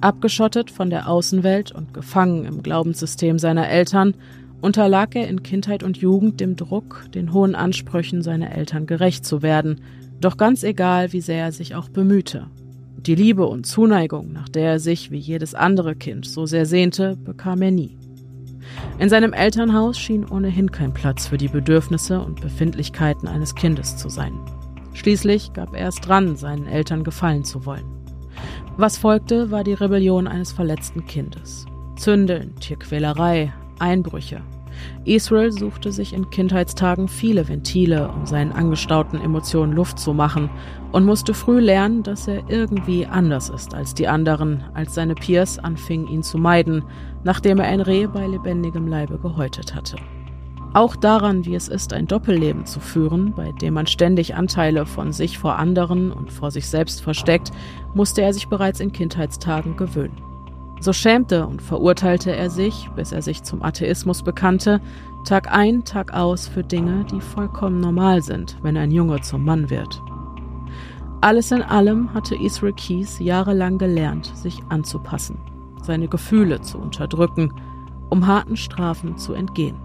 Abgeschottet von der Außenwelt und gefangen im Glaubenssystem seiner Eltern, unterlag er in Kindheit und Jugend dem Druck, den hohen Ansprüchen seiner Eltern gerecht zu werden, doch ganz egal, wie sehr er sich auch bemühte. Die Liebe und Zuneigung, nach der er sich wie jedes andere Kind so sehr sehnte, bekam er nie. In seinem Elternhaus schien ohnehin kein Platz für die Bedürfnisse und Befindlichkeiten eines Kindes zu sein. Schließlich gab er es dran, seinen Eltern gefallen zu wollen. Was folgte, war die Rebellion eines verletzten Kindes. Zündeln, Tierquälerei, Einbrüche. Israel suchte sich in Kindheitstagen viele Ventile, um seinen angestauten Emotionen Luft zu machen und musste früh lernen, dass er irgendwie anders ist als die anderen, als seine Peers anfingen, ihn zu meiden, nachdem er ein Reh bei lebendigem Leibe gehäutet hatte. Auch daran, wie es ist, ein Doppelleben zu führen, bei dem man ständig Anteile von sich vor anderen und vor sich selbst versteckt, musste er sich bereits in Kindheitstagen gewöhnen. So schämte und verurteilte er sich, bis er sich zum Atheismus bekannte, Tag ein, Tag aus für Dinge, die vollkommen normal sind, wenn ein Junge zum Mann wird. Alles in allem hatte Israel Keys jahrelang gelernt, sich anzupassen, seine Gefühle zu unterdrücken, um harten Strafen zu entgehen.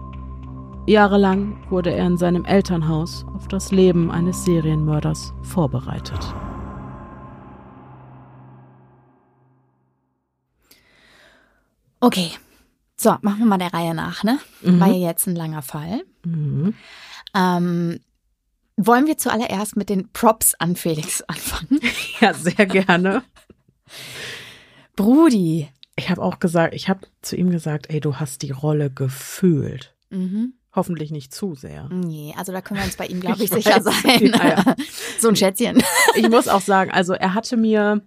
Jahrelang wurde er in seinem Elternhaus auf das Leben eines Serienmörders vorbereitet. Okay, so, machen wir mal der Reihe nach, ne? Mhm. War ja jetzt ein langer Fall. Mhm. Ähm, wollen wir zuallererst mit den Props an Felix anfangen? Ja, sehr gerne. Brudi. Ich habe auch gesagt, ich habe zu ihm gesagt, ey, du hast die Rolle gefühlt. Mhm. Hoffentlich nicht zu sehr. Nee, also da können wir uns bei ihm, glaube ich, ich, sicher weiß, sein. Ja, ja. so ein Schätzchen. Ich muss auch sagen, also er hatte mir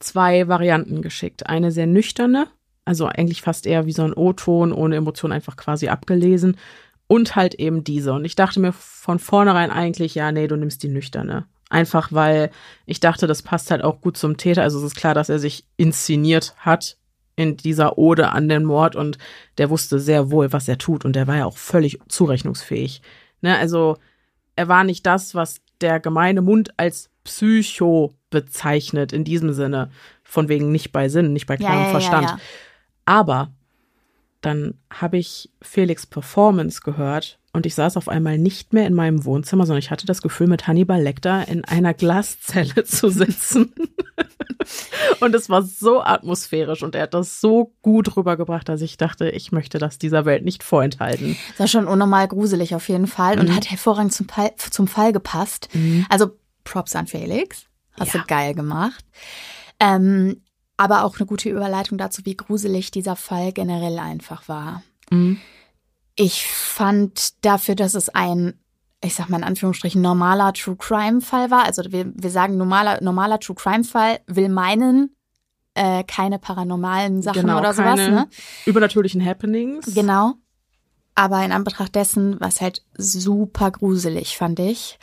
zwei Varianten geschickt. Eine sehr nüchterne, also eigentlich fast eher wie so ein O-Ton, ohne Emotion einfach quasi abgelesen. Und halt eben diese. Und ich dachte mir von vornherein eigentlich, ja, nee, du nimmst die nüchterne. Einfach weil ich dachte, das passt halt auch gut zum Täter. Also es ist klar, dass er sich inszeniert hat in dieser Ode an den Mord und der wusste sehr wohl, was er tut und der war ja auch völlig zurechnungsfähig. Ne, also er war nicht das, was der gemeine Mund als Psycho bezeichnet in diesem Sinne, von wegen nicht bei Sinn, nicht bei klarem ja, ja, Verstand. Ja, aber dann habe ich Felix Performance gehört und ich saß auf einmal nicht mehr in meinem Wohnzimmer, sondern ich hatte das Gefühl, mit Hannibal Lecter in einer Glaszelle zu sitzen. und es war so atmosphärisch und er hat das so gut rübergebracht, dass ich dachte, ich möchte das dieser Welt nicht vorenthalten. Das war schon unnormal gruselig auf jeden Fall und mhm. hat hervorragend zum, Fall, zum Fall gepasst. Mhm. Also Props an Felix. Hast ja. du geil gemacht. Ähm, aber auch eine gute Überleitung dazu, wie gruselig dieser Fall generell einfach war. Mhm. Ich fand dafür, dass es ein, ich sag mal in Anführungsstrichen, normaler True Crime Fall war. Also wir, wir sagen normaler, normaler True Crime Fall will meinen, äh, keine paranormalen Sachen genau, oder sowas, ne? übernatürlichen Happenings. Genau. Aber in Anbetracht dessen war es halt super gruselig, fand ich.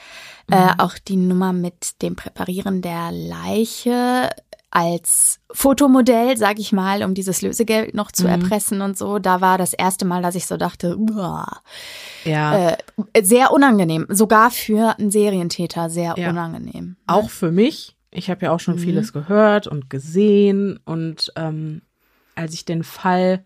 Äh, auch die Nummer mit dem Präparieren der Leiche als Fotomodell, sag ich mal, um dieses Lösegeld noch zu Mhm. erpressen und so. Da war das erste Mal, dass ich so dachte, uah, Ja, äh, sehr unangenehm. Sogar für einen Serientäter sehr Ja. unangenehm. auch für mich. Ich habe ja auch schon Mhm. vieles gehört und gesehen. Und ähm, als ich den Fall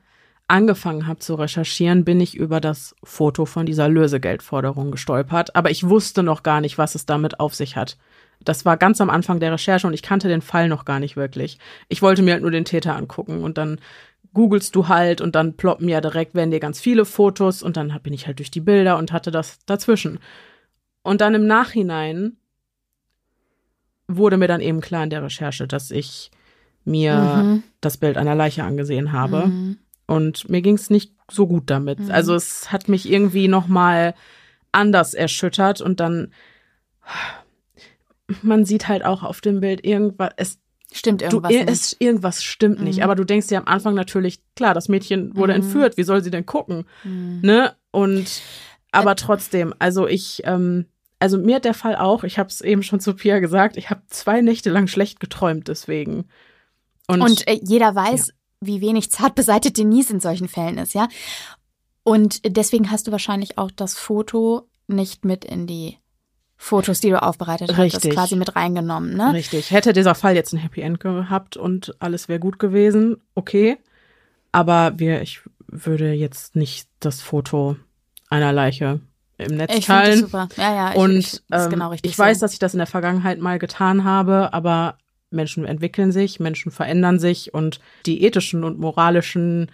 angefangen habe zu recherchieren, bin ich über das Foto von dieser Lösegeldforderung gestolpert. Aber ich wusste noch gar nicht, was es damit auf sich hat. Das war ganz am Anfang der Recherche und ich kannte den Fall noch gar nicht wirklich. Ich wollte mir halt nur den Täter angucken und dann googelst du halt und dann ploppen ja direkt, werden dir ganz viele Fotos und dann bin ich halt durch die Bilder und hatte das dazwischen. Und dann im Nachhinein wurde mir dann eben klar in der Recherche, dass ich mir Mhm. das Bild einer Leiche angesehen habe. Mhm. Und mir ging es nicht so gut damit. Mhm. Also es hat mich irgendwie noch mal anders erschüttert und dann man sieht halt auch auf dem Bild irgendwas es Stimmt du, irgendwas. ir- nicht. es, irgendwas stimmt nicht, Mhm. aber du denkst dir am Anfang natürlich, klar, das Mädchen wurde Mhm. entführt, wie soll sie denn gucken, Mhm. ne? Und aber trotzdem, also ich ähm, also mir hat der Fall auch, ich habe es eben schon zu Pia gesagt, ich habe zwei Nächte lang schlecht geträumt deswegen. Und, Und äh, jeder weiß, wie wenig zart beseitet Denise in solchen Fällen ist, ja. Und deswegen hast du wahrscheinlich auch das Foto nicht mit in die Fotos, die du aufbereitet hast, Richtig. quasi mit reingenommen, ne? Richtig. Hätte dieser Fall jetzt ein Happy End gehabt und alles wäre gut gewesen, okay. Aber wir, ich würde jetzt nicht das Foto einer Leiche im Netz Ich finde das teilen. super. Ja, ja, ich, und ich, ähm, genau richtig. ich weiß, dass ich das in der Vergangenheit mal getan habe, aber Menschen entwickeln sich, Menschen verändern sich und die ethischen und moralischen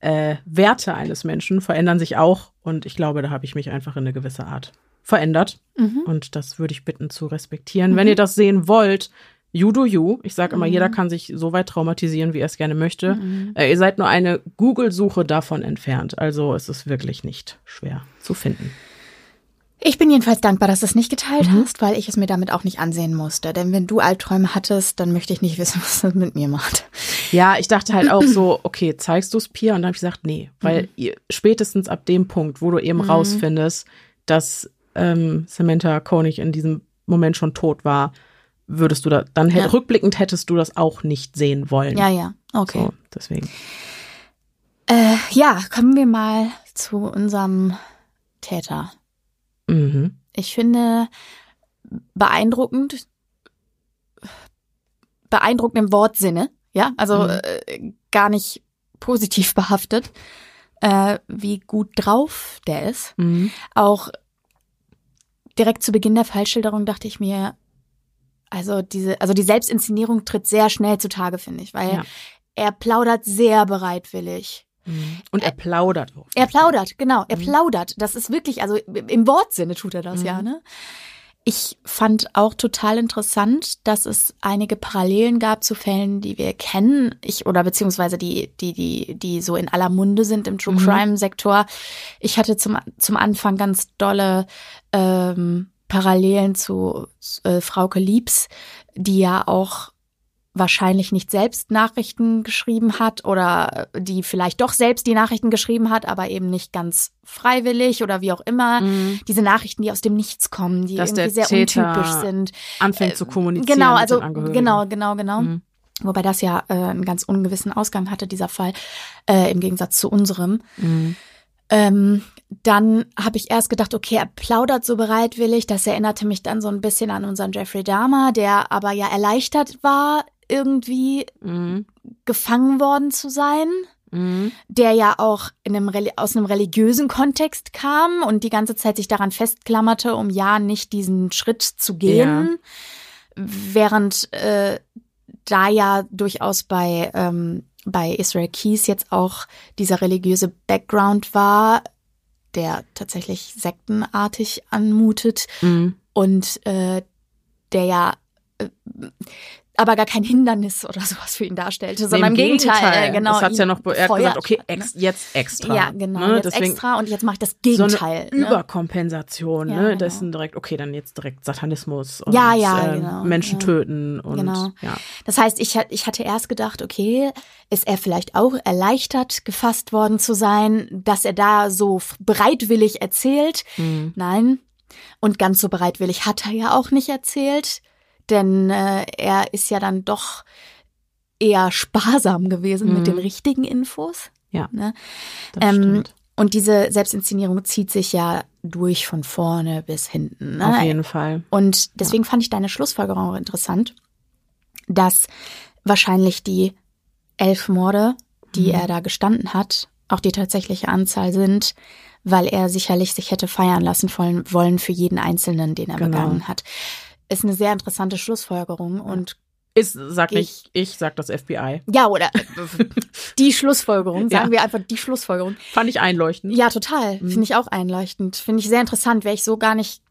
äh, Werte eines Menschen verändern sich auch. Und ich glaube, da habe ich mich einfach in eine gewisse Art verändert. Mhm. Und das würde ich bitten zu respektieren. Wenn ihr das sehen wollt, you do you. Ich sage immer, Mhm. jeder kann sich so weit traumatisieren, wie er es gerne möchte. Mhm. Äh, ihr seid nur eine Google-Suche davon entfernt. Also es ist wirklich nicht schwer zu finden. Ich bin jedenfalls dankbar, dass du es nicht geteilt Mhm. hast, weil ich es mir damit auch nicht ansehen musste. Denn wenn du Albträume hattest, dann möchte ich nicht wissen, was das mit mir macht. Ja, ich dachte halt auch so, okay, zeigst du es Pia? Und dann habe ich gesagt, nee, weil Mhm. ihr, spätestens ab dem Punkt, wo du eben rausfindest, dass ähm, Samantha Koenig in diesem Moment schon tot war, würdest du da, dann Ja. rückblickend hättest du das auch nicht sehen wollen. Ja, ja, okay. So, deswegen. Äh, ja, kommen wir mal zu unserem Täter. Mhm. Ich finde beeindruckend, beeindruckend im Wortsinne, ja, also Mhm. äh, gar nicht positiv behaftet, äh, wie gut drauf der ist. Mhm. Auch direkt zu Beginn der Fallschilderung dachte ich mir, also diese, also die Selbstinszenierung tritt sehr schnell zutage, finde ich, weil Ja. er plaudert sehr bereitwillig. Mhm. Und er plaudert auch. Er plaudert, genau, er Mhm. plaudert. Das ist wirklich, also im Wortsinne tut er das Mhm. ja, ne? Ich fand auch total interessant, dass es einige Parallelen gab zu Fällen, die wir kennen, ich oder beziehungsweise die, die, die, die so in aller Munde sind im True Mhm. Crime Sektor. Ich hatte zum, zum Anfang ganz dolle ähm, Parallelen zu äh, Frauke Liebs, die ja auch wahrscheinlich nicht selbst Nachrichten geschrieben hat oder die vielleicht doch selbst die Nachrichten geschrieben hat, aber eben nicht ganz freiwillig oder wie auch immer. Mhm. Diese Nachrichten, die aus dem Nichts kommen, die Dass irgendwie sehr Täter untypisch sind. Anfängt zu kommunizieren Genau, also genau, genau, genau. Mhm. Wobei das ja äh, einen ganz ungewissen Ausgang hatte, dieser Fall, äh, im Gegensatz zu unserem. Mhm. Ähm, dann habe ich erst gedacht, okay, er plaudert so bereitwillig. Das erinnerte mich dann so ein bisschen an unseren Jeffrey Dahmer, der aber ja erleichtert war, irgendwie Mhm. gefangen worden zu sein. Mhm. Der ja auch in einem, aus einem religiösen Kontext kam und die ganze Zeit sich daran festklammerte, um ja nicht diesen Schritt zu gehen. Während äh, da ja durchaus bei, ähm, bei Israel Keys jetzt auch dieser religiöse Background war, der tatsächlich sektenartig anmutet Mhm. und äh, der ja äh, aber gar kein Hindernis oder sowas für ihn darstellte, sondern Nee, im Gegenteil. äh, Genau, Das hat's ja noch, er hat gesagt, okay, ex, jetzt extra. Ja, genau, Ne? jetzt Deswegen extra und jetzt mache ich das so Gegenteil. eine ne? Überkompensation, Ja, ne? genau. Dessen direkt, okay, dann jetzt direkt Satanismus und Ja, ja, äh, genau, Menschen ja. töten und Genau. ja. Das heißt, ich, ich hatte erst gedacht, okay, ist er vielleicht auch erleichtert gefasst worden zu sein, dass er da so bereitwillig erzählt? Mhm. Nein. Und ganz so bereitwillig hat er ja auch nicht erzählt, denn äh, er ist ja dann doch eher sparsam gewesen mit Mhm. den richtigen Infos. Ja, Ne? das Ähm, stimmt. und diese Selbstinszenierung zieht sich ja durch von vorne bis hinten. Ne? Auf jeden Fall. Und deswegen fand ich deine Schlussfolgerung auch interessant, dass wahrscheinlich die elf Morde, die er da gestanden hat, auch die tatsächliche Anzahl sind, weil er sicherlich sich hätte feiern lassen wollen, wollen für jeden Einzelnen, den er Genau. begangen hat. Ist eine sehr interessante Schlussfolgerung und Ist, sag Ich- nicht, ich sag das FBI. ja, oder die Schlussfolgerung, sagen Ja. wir einfach die Schlussfolgerung. Fand ich einleuchtend. Ja, total. Mhm. Finde ich auch einleuchtend. Finde ich sehr interessant. Wäre ich so gar nicht,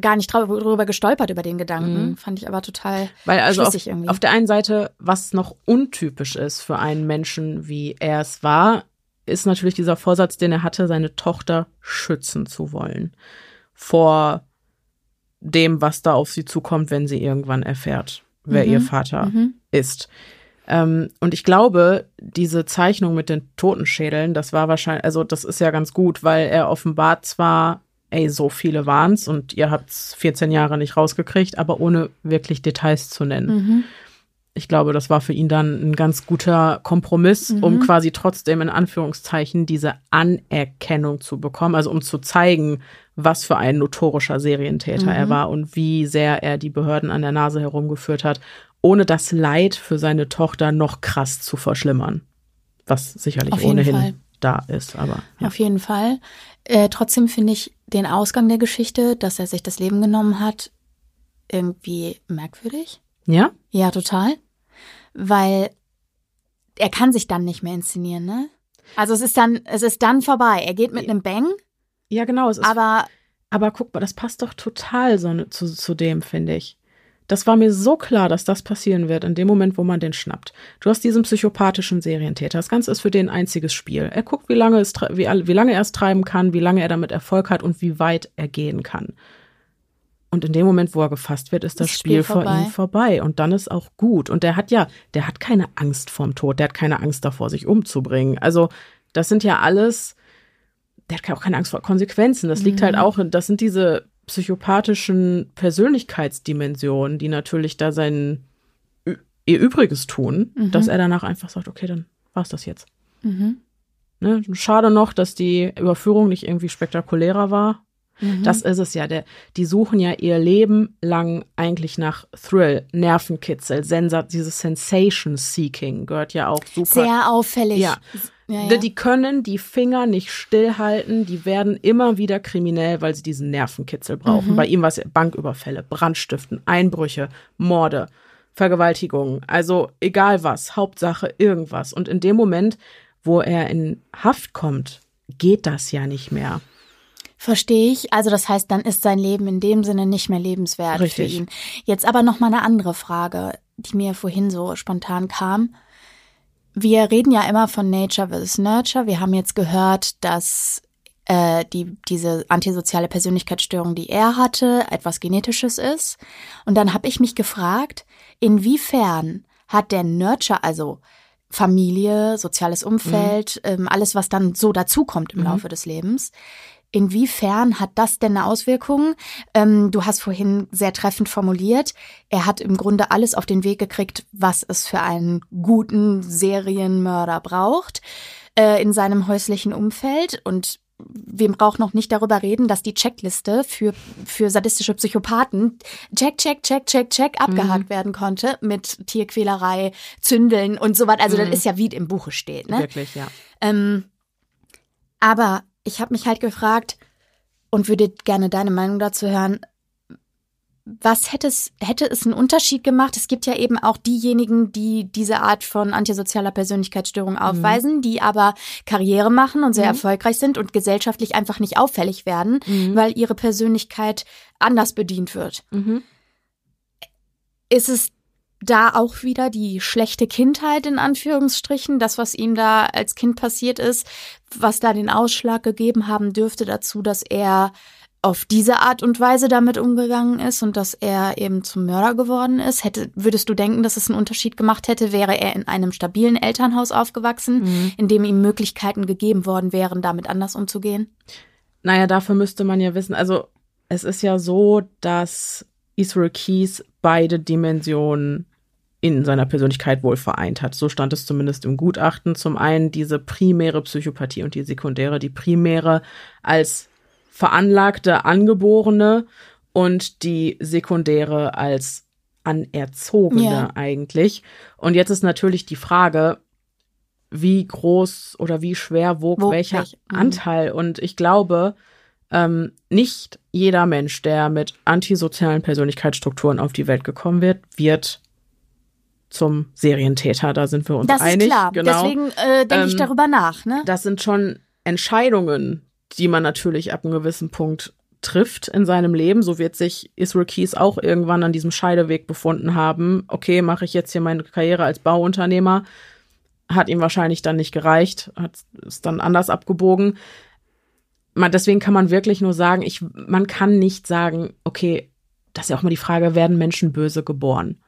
gar nicht drüber gestolpert über den Gedanken. Mhm. Fand ich aber total Weil also auf, irgendwie. auf der einen Seite, was noch untypisch ist für einen Menschen, wie er es war, ist natürlich dieser Vorsatz, den er hatte, seine Tochter schützen zu wollen vor dem, was da auf sie zukommt, wenn sie irgendwann erfährt, wer Mhm. ihr Vater Mhm. ist. Ähm, und ich glaube, diese Zeichnung mit den Totenschädeln, das war wahrscheinlich, also das ist ja ganz gut, weil er offenbart zwar, ey, so viele waren's und ihr habt's 14 Jahre nicht rausgekriegt, aber ohne wirklich Details zu nennen. Mhm. Ich glaube, das war für ihn dann ein ganz guter Kompromiss, Mhm. um quasi trotzdem in Anführungszeichen diese Anerkennung zu bekommen, also um zu zeigen, was für ein notorischer Serientäter er Mhm. war und wie sehr er die Behörden an der Nase herumgeführt hat, ohne das Leid für seine Tochter noch krass zu verschlimmern. Was sicherlich Auf ohnehin Fall. da ist, aber ja. Auf jeden Fall. Äh, trotzdem finde ich den Ausgang der Geschichte, dass er sich das Leben genommen hat, irgendwie merkwürdig. Ja? Ja, total. Weil er kann sich dann nicht mehr inszenieren, ne? Also es ist dann, es ist dann vorbei. Er geht mit einem Bang, Ja, genau. Es ist aber Aber guck mal, das passt doch total so zu, zu dem, finde ich. Das war mir so klar, dass das passieren wird in dem Moment, wo man den schnappt. Du hast diesen psychopathischen Serientäter. Das Ganze ist für den ein einziges Spiel. Er guckt, wie lange, es, wie, wie lange er es treiben kann, wie lange er damit Erfolg hat und wie weit er gehen kann. Und in dem Moment, wo er gefasst wird, ist das, Das Spiel, Spiel vor ihm vorbei. Und dann ist auch gut. Und der hat ja, der hat keine Angst vorm Tod. Der hat keine Angst davor, sich umzubringen. Also, das sind ja alles, der hat auch keine Angst vor Konsequenzen. Das liegt Mhm. halt auch, in- das sind diese psychopathischen Persönlichkeitsdimensionen, die natürlich da sein ihr Übriges tun, Mhm. dass er danach einfach sagt, okay, dann war's das jetzt. mhm. Ne? Schade noch, dass die Überführung nicht irgendwie spektakulärer war. Mhm. Das ist es ja. Der, die suchen ja ihr Leben lang eigentlich nach Thrill, Nervenkitzel, Sensa dieses Sensation-Seeking gehört ja auch super. sehr auffällig. Ja. ja, Die- ja. Die können die Finger nicht stillhalten, die werden immer wieder kriminell, weil sie diesen Nervenkitzel brauchen. Mhm. Bei ihm war es Banküberfälle, Brandstiften, Einbrüche, Morde, Vergewaltigungen, also egal was, Hauptsache irgendwas. Und in dem Moment, wo er in Haft kommt, geht das ja nicht mehr. Verstehe ich. Also das heißt, dann ist sein Leben in dem Sinne nicht mehr lebenswert Richtig. für ihn. Jetzt aber noch mal eine andere Frage, die mir vorhin so spontan kam. Wir reden ja immer von Nature versus Nurture. Wir haben jetzt gehört, dass äh, die, diese antisoziale Persönlichkeitsstörung, die er hatte, etwas Genetisches ist. Und dann habe ich mich gefragt, inwiefern hat der Nurture, also Familie, soziales Umfeld, ähm, alles, was dann so dazukommt im Mhm. Laufe des Lebens, Inwiefern hat das denn eine Auswirkung? Ähm, du hast vorhin sehr treffend formuliert, er hat im Grunde alles auf den Weg gekriegt, was es für einen guten Serienmörder braucht äh, in seinem häuslichen Umfeld. Und wir brauchen noch nicht darüber reden, dass die Checkliste für, für sadistische Psychopathen check, check, check, check, check abgehakt werden konnte mit Tierquälerei, Zündeln und so weiter. Also das Mhm. ist ja wie im Buche steht. Ne? Wirklich, ja. Ähm, aber ich habe mich halt gefragt und würde gerne deine Meinung dazu hören. Was hätte es, hätte es einen Unterschied gemacht? Es gibt ja eben auch diejenigen, die diese Art von antisozialer Persönlichkeitsstörung aufweisen, die aber Karriere machen und sehr Mhm. erfolgreich sind und gesellschaftlich einfach nicht auffällig werden, Mhm. weil ihre Persönlichkeit anders bedient wird. Mhm. Ist es da auch wieder die schlechte Kindheit in Anführungsstrichen, das, was ihm da als Kind passiert ist, was da den Ausschlag gegeben haben dürfte dazu, dass er auf diese Art und Weise damit umgegangen ist und dass er eben zum Mörder geworden ist. Hätte, würdest du denken, dass es einen Unterschied gemacht hätte, wäre er in einem stabilen Elternhaus aufgewachsen, mhm. in dem ihm Möglichkeiten gegeben worden wären, damit anders umzugehen? Naja, dafür müsste man ja wissen, also es ist ja so, dass Israel Keys beide Dimensionen in seiner Persönlichkeit wohl vereint hat. So stand es zumindest im Gutachten. Zum einen diese primäre Psychopathie und die sekundäre. Die primäre als veranlagte Angeborene und die sekundäre als anerzogene ja. eigentlich. Und jetzt ist natürlich die Frage, wie groß oder wie schwer wog, wog welcher welch, mhm. Anteil. Und ich glaube, ähm, nicht jeder Mensch, der mit antisozialen Persönlichkeitsstrukturen auf die Welt gekommen wird, wird zum Serientäter. Da sind wir uns das einig. Ist klar. Genau. Deswegen äh, denke ähm, ich darüber nach. Ne? Das sind schon Entscheidungen, die man natürlich ab einem gewissen Punkt trifft in seinem Leben. So wird sich Israel Keys auch irgendwann an diesem Scheideweg befunden haben. Okay, mache ich jetzt hier meine Karriere als Bauunternehmer. Hat ihm wahrscheinlich dann nicht gereicht, hat es dann anders abgebogen. Man, deswegen kann man wirklich nur sagen, ich, man kann nicht sagen, okay, das ist ja auch mal die Frage, werden Menschen böse geboren?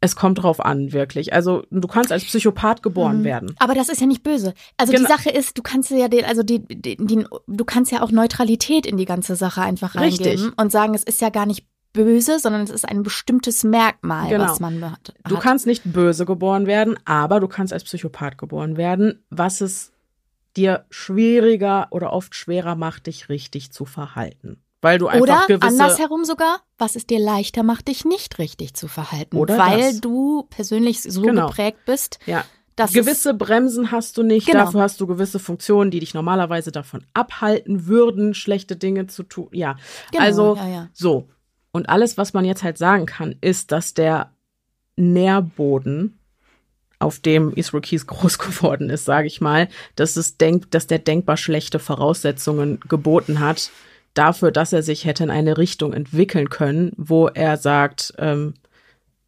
Es kommt drauf an, wirklich. Also du kannst als Psychopath geboren mhm. werden. Aber das ist ja nicht böse. Also genau. die Sache ist, du kannst ja den, also die, die, die, du kannst ja auch Neutralität in die ganze Sache einfach reingeben Richtig. und sagen, es ist ja gar nicht böse, sondern es ist ein bestimmtes Merkmal, genau. was man hat. Du kannst nicht böse geboren werden, aber du kannst als Psychopath geboren werden, was es dir schwieriger oder oft schwerer macht, dich richtig zu verhalten. Weil du einfach Oder andersherum sogar, was es dir leichter macht, dich nicht richtig zu verhalten. Oder weil das. du persönlich so genau. geprägt bist. Ja. gewisse Bremsen hast du nicht, genau. dafür hast du gewisse Funktionen, die dich normalerweise davon abhalten würden, schlechte Dinge zu tun. Ja, genau, also ja, ja. so. Und alles, was man jetzt halt sagen kann, ist, dass der Nährboden, auf dem Israel Keys groß geworden ist, sage ich mal, dass es denkt, dass der denkbar schlechte Voraussetzungen geboten hat, dafür, dass er sich hätte in eine Richtung entwickeln können, wo er sagt, ähm,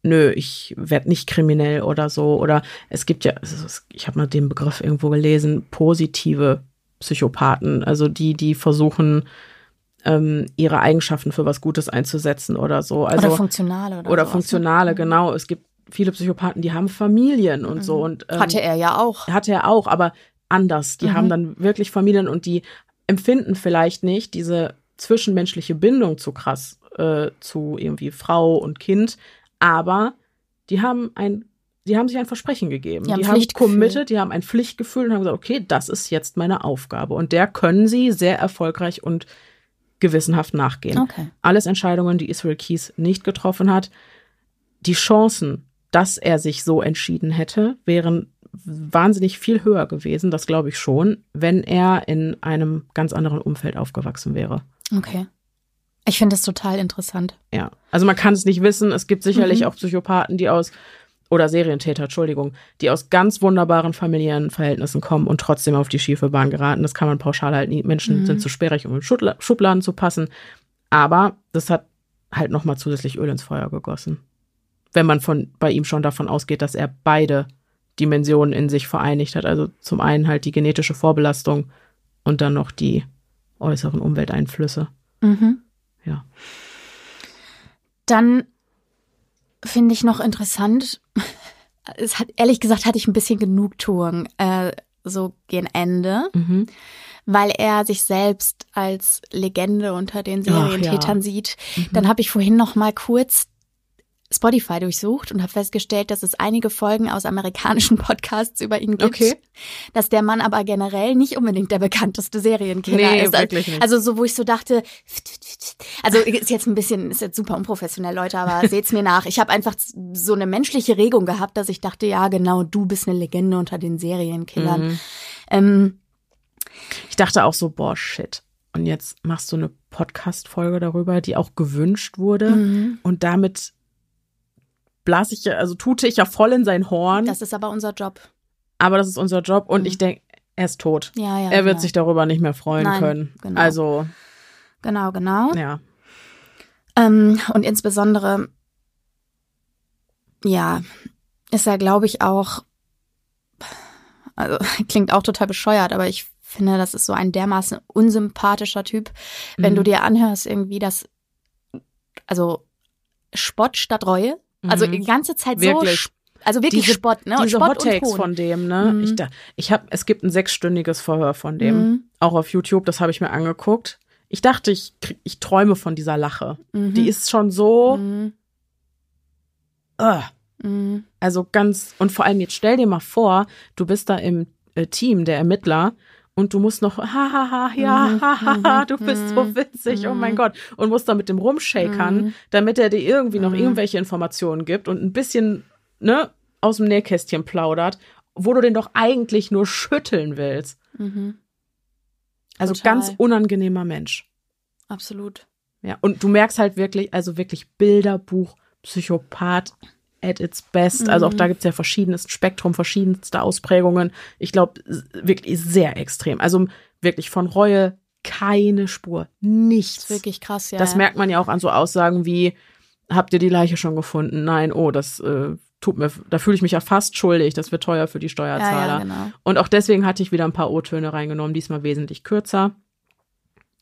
nö, ich werde nicht kriminell oder so. Oder es gibt ja, ich habe mal den Begriff irgendwo gelesen, positive Psychopathen, also die, die versuchen, ähm, ihre Eigenschaften für was Gutes einzusetzen oder so. Also, oder funktionale. Oder, oder ne? funktionale, mhm. genau. Es gibt viele Psychopathen, die haben Familien und mhm. so. Und, ähm, hatte er ja auch. Hatte er auch, aber anders. Die mhm. haben dann wirklich Familien und die empfinden vielleicht nicht diese zwischenmenschliche Bindung zu krass äh, zu irgendwie Frau und Kind, aber die haben ein die haben sich ein Versprechen gegeben. Die, haben, die haben committed, die haben ein Pflichtgefühl und haben gesagt, okay, das ist jetzt meine Aufgabe. Und der können sie sehr erfolgreich und gewissenhaft nachgehen. Okay. Alles Entscheidungen, die Israel Keys nicht getroffen hat. Die Chancen, dass er sich so entschieden hätte, wären wahnsinnig viel höher gewesen, das glaube ich schon, wenn er in einem ganz anderen Umfeld aufgewachsen wäre. Okay. Ich finde das total interessant. Ja. Also man kann es nicht wissen. Es gibt sicherlich mhm. auch Psychopathen, die aus, oder Serientäter, Entschuldigung, die aus ganz wunderbaren familiären Verhältnissen kommen und trotzdem auf die schiefe Bahn geraten. Das kann man pauschal halt nie. Menschen mhm. sind zu sperrig, um in Schubladen zu passen. Aber das hat halt nochmal zusätzlich Öl ins Feuer gegossen. Wenn man von, bei ihm schon davon ausgeht, dass er beide Dimensionen in sich vereinigt hat. Also zum einen halt die genetische Vorbelastung und dann noch die äußeren Umwelteinflüsse. Mhm. Ja. Dann finde ich noch interessant, es hat, ehrlich gesagt, hatte ich ein bisschen Genugtuung äh, so gegen Ende, mhm. weil er sich selbst als Legende unter den Serientätern ja. sieht. Mhm. Dann habe ich vorhin noch mal kurz Spotify durchsucht und habe festgestellt, dass es einige Folgen aus amerikanischen Podcasts über ihn gibt. Okay. Dass der Mann aber generell nicht unbedingt der bekannteste Serienkiller nee, ist. Wirklich nicht. Also so, wo ich so dachte, also ist jetzt ein bisschen, ist jetzt super unprofessionell, Leute, aber seht's mir nach. Ich habe einfach so eine menschliche Regung gehabt, dass ich dachte, ja genau, du bist eine Legende unter den Serienkillern. Mhm. Ähm, ich dachte auch so, boah, shit. Und jetzt machst du eine Podcast-Folge darüber, die auch gewünscht wurde. Mhm. Und damit blase ich ja, also tute ich ja voll in sein Horn. Das ist aber unser Job. Aber das ist unser Job und mhm. ich denke, er ist tot. Ja, ja. Er wird genau. sich darüber nicht mehr freuen Nein, können. Genau. Also. Genau, genau. Ja. Ähm, und insbesondere Ja, ist ja, glaube ich, auch, also klingt auch total bescheuert, aber ich finde, das ist so ein dermaßen unsympathischer Typ, wenn Mhm. du dir anhörst irgendwie, dass, also Spott statt Reue, also Mhm. die ganze Zeit Wirklich. so, also wirklich Diese- Spott, ne? Diese Spott Hot von dem, ne? Mhm. Ich, da, ich hab, es gibt ein sechsstündiges Verhör von dem, Mhm. auch auf YouTube, das habe ich mir angeguckt. Ich dachte, ich, krieg- ich träume von dieser Lache. Mhm. Die ist schon so, Mhm. uh, Mhm. also ganz, und vor allem jetzt stell dir mal vor, du bist da im äh, Team der Ermittler und du musst noch, hahaha, ja, hahaha, du bist so mhm, witzig, oh mein mhm. Gott. Und musst da mit dem rumshakern, Mhm. damit er dir irgendwie noch irgendwelche Informationen gibt und ein bisschen, ne, aus dem Nähkästchen plaudert, wo du den doch eigentlich nur schütteln willst. Mhm. Also Total. ganz unangenehmer Mensch. Absolut. Ja, und du merkst halt wirklich, also wirklich Bilderbuch, Psychopath at its best. Also auch Mhm. da gibt's ja verschiedenes Spektrum, verschiedenste Ausprägungen. Ich glaube, wirklich sehr extrem. Also wirklich von Reue keine Spur. Nichts. Ist wirklich krass, ja. das ja. merkt man ja auch an so Aussagen wie, habt ihr die Leiche schon gefunden? Nein, oh, das äh, tut mir, da fühle ich mich ja fast schuldig, das wird teuer für die ja, Steuerzahler. ja, genau. Und auch deswegen hatte ich wieder ein paar O-Töne reingenommen, diesmal wesentlich kürzer.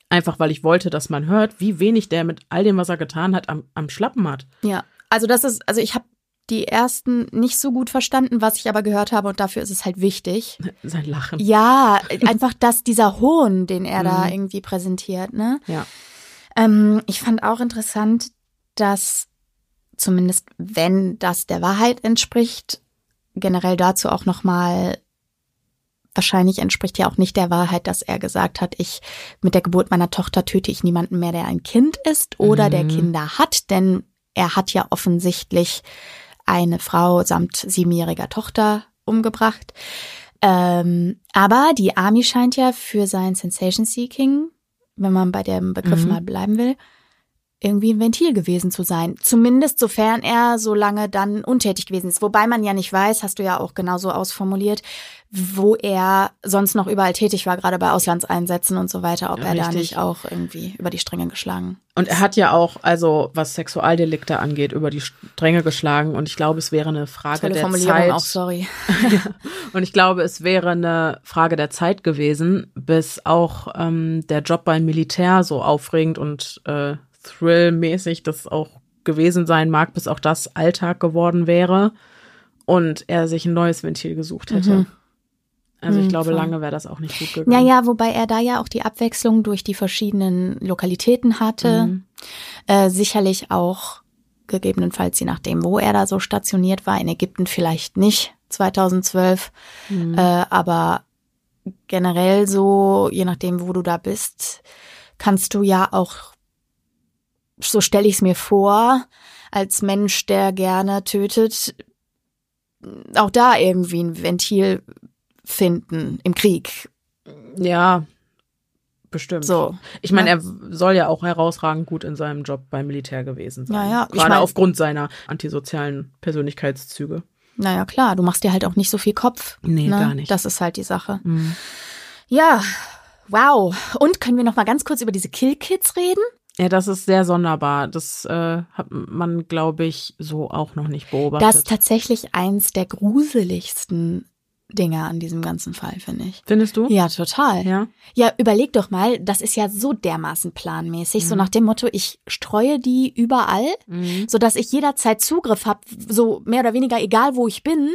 Einfach weil ich wollte, dass man hört, wie wenig der mit all dem, was er getan hat, am, am Schlappen hat. Ja, also das ist, also ich habe die ersten nicht so gut verstanden, was ich aber gehört habe und dafür ist es halt wichtig. Sein Lachen. Ja, einfach, dass dieser Hohn, den er da Mhm. irgendwie präsentiert, ne? Ja. Ähm, ich fand auch interessant, dass zumindest wenn das der Wahrheit entspricht, generell dazu auch nochmal wahrscheinlich entspricht ja auch nicht der Wahrheit, dass er gesagt hat, ich mit der Geburt meiner Tochter töte ich niemanden mehr, der ein Kind ist oder der Mhm. Kinder hat, denn er hat ja offensichtlich eine Frau samt siebenjähriger Tochter umgebracht. Ähm, aber die Army scheint ja für sein Sensation Seeking, wenn man bei dem Begriff Mhm. mal bleiben will, irgendwie ein Ventil gewesen zu sein. Zumindest sofern er so lange dann untätig gewesen ist. Wobei man ja nicht weiß, hast du ja auch genauso ausformuliert, wo er sonst noch überall tätig war, gerade bei Auslandseinsätzen und so weiter, ob er da Richtig. nicht auch irgendwie über die Stränge geschlagen. Und er hat ja auch, also was Sexualdelikte angeht, über die Stränge geschlagen. Und ich glaube, es wäre eine Frage Tolle der Formulierung Zeit. auch, sorry. Und ich glaube, es wäre eine Frage der Zeit gewesen, bis auch ähm, der Job beim Militär so aufregend und äh, thrillmäßig das auch gewesen sein mag, bis auch das Alltag geworden wäre und er sich ein neues Ventil gesucht hätte. Mhm. Also ich Mhm, glaube, lange wäre das auch nicht gut gegangen. Ja, ja, wobei er da ja auch die Abwechslung durch die verschiedenen Lokalitäten hatte. Mhm. Äh, sicherlich auch gegebenenfalls, je nachdem, wo er da so stationiert war, in Ägypten vielleicht nicht, 2012. Mhm. Äh, aber generell so, je nachdem, wo du da bist, kannst du ja auch, so stelle ich es mir vor, als Mensch, der gerne tötet, auch da irgendwie ein Ventil finden im Krieg. Ja, bestimmt. So. Ich meine, Ja. er soll ja auch herausragend gut in seinem Job beim Militär gewesen sein. Ja, ja. Ich Gerade mein- aufgrund seiner antisozialen Persönlichkeitszüge. Naja, klar, du machst dir halt auch nicht so viel Kopf. Nee, ne? gar nicht. Das ist halt die Sache. Mhm. Ja, wow. Und können wir noch mal ganz kurz über diese Kill-Kids reden? Ja, das ist sehr sonderbar. Das äh, hat man, glaube ich, so auch noch nicht beobachtet. Das ist tatsächlich eins der gruseligsten Dinge an diesem ganzen Fall, finde ich. Findest du? Ja, total. Ja. Ja, überleg doch mal, das ist ja so dermaßen planmäßig, so Mhm. nach dem Motto, ich streue die überall, Mhm. so dass ich jederzeit Zugriff habe, so mehr oder weniger egal wo ich bin.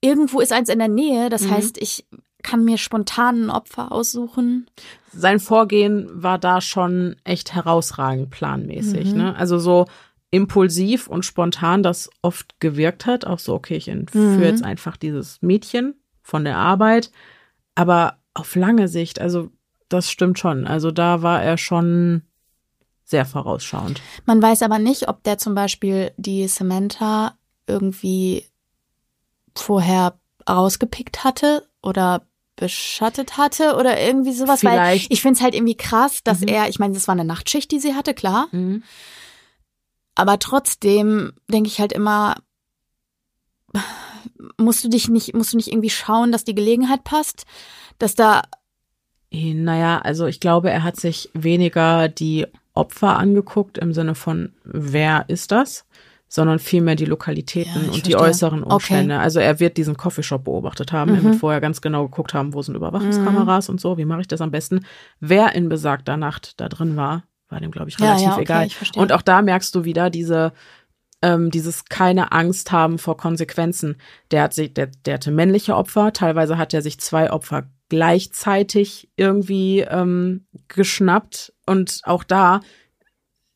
Irgendwo ist eins in der Nähe, das Mhm. heißt, ich kann mir spontan ein Opfer aussuchen. Sein Vorgehen war da schon echt herausragend planmäßig. Mhm. Ne? Also so impulsiv und spontan das oft gewirkt hat. Auch so, okay, ich entführe Mhm. jetzt einfach dieses Mädchen von der Arbeit. Aber auf lange Sicht, also das stimmt schon. Also da war er schon sehr vorausschauend. Man weiß aber nicht, ob der zum Beispiel die Samantha irgendwie vorher rausgepickt hatte oder beschattet hatte oder irgendwie sowas. Vielleicht. Weil ich finde es halt irgendwie krass, dass Mhm. er, ich meine, das war eine Nachtschicht, die sie hatte, klar. Aber trotzdem denke ich halt immer, musst du dich nicht, musst du nicht irgendwie schauen, dass die Gelegenheit passt, dass da, Eh, Naja, also ich glaube, er hat sich weniger die Opfer angeguckt im Sinne von, wer ist das, sondern vielmehr die Lokalitäten Ja, und die verstehe. äußeren Umstände. Also er wird diesen Coffeeshop beobachtet haben. Er Mhm. wird vorher ganz genau geguckt haben, wo sind Überwachungskameras und so. Wie mache ich das am besten? Wer in besagter Nacht da drin war, war dem, glaube ich, Ja, relativ ja, okay, egal. ich. Und auch da merkst du wieder diese, ähm, dieses keine Angst haben vor Konsequenzen. Der hat sich, der, der hatte männliche Opfer. Teilweise hat er sich zwei Opfer gleichzeitig irgendwie ähm, geschnappt. Und auch da,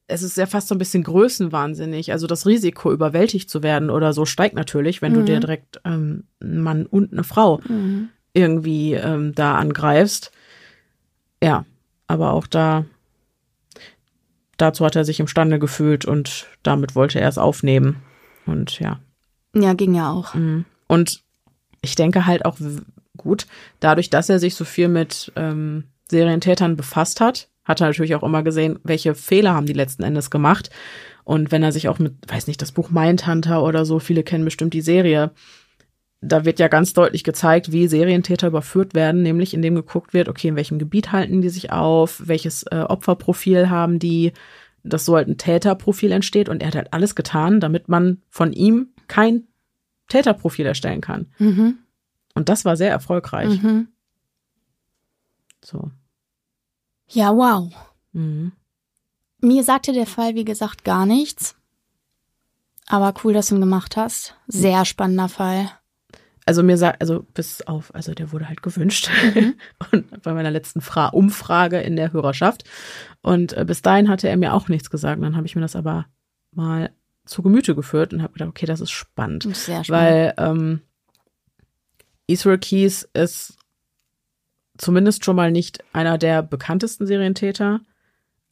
es ist ja fast so ein bisschen größenwahnsinnig. Also das Risiko, überwältigt zu werden oder so, steigt natürlich, wenn du Mhm. dir direkt ähm, einen Mann und eine Frau Mhm. irgendwie ähm, da angreifst. Ja, aber auch da, dazu hat er sich imstande gefühlt und damit wollte er es aufnehmen. Und ja. Ja, ging ja auch. mhm. Und ich denke halt auch gut, dadurch, dass er sich so viel mit ähm, Serientätern befasst hat, hat er natürlich auch immer gesehen, welche Fehler haben die letzten Endes gemacht. Und wenn er sich auch mit, weiß nicht, das Buch Mindhunter oder so, viele kennen bestimmt die Serie, da wird ja ganz deutlich gezeigt, wie Serientäter überführt werden, nämlich indem geguckt wird, okay, in welchem Gebiet halten die sich auf, welches äh, Opferprofil haben die, dass so halt ein Täterprofil entsteht und er hat halt alles getan, damit man von ihm kein Täterprofil erstellen kann. Mhm. Und das war sehr erfolgreich. Mhm. So. Ja, wow. Mhm. Mir sagte der Fall, wie gesagt, gar nichts. Aber cool, dass du ihn gemacht hast. Sehr spannender Fall. Also mir sagt, also bis auf, also der wurde halt gewünscht Mhm. und bei meiner letzten Fra Umfrage in der Hörerschaft. Und äh, bis dahin hatte er mir auch nichts gesagt. Und dann habe ich mir das aber mal zu Gemüte geführt und habe gedacht, okay, das ist spannend. Sehr spannend. Weil ähm, Israel Keys ist zumindest schon mal nicht einer der bekanntesten Serientäter,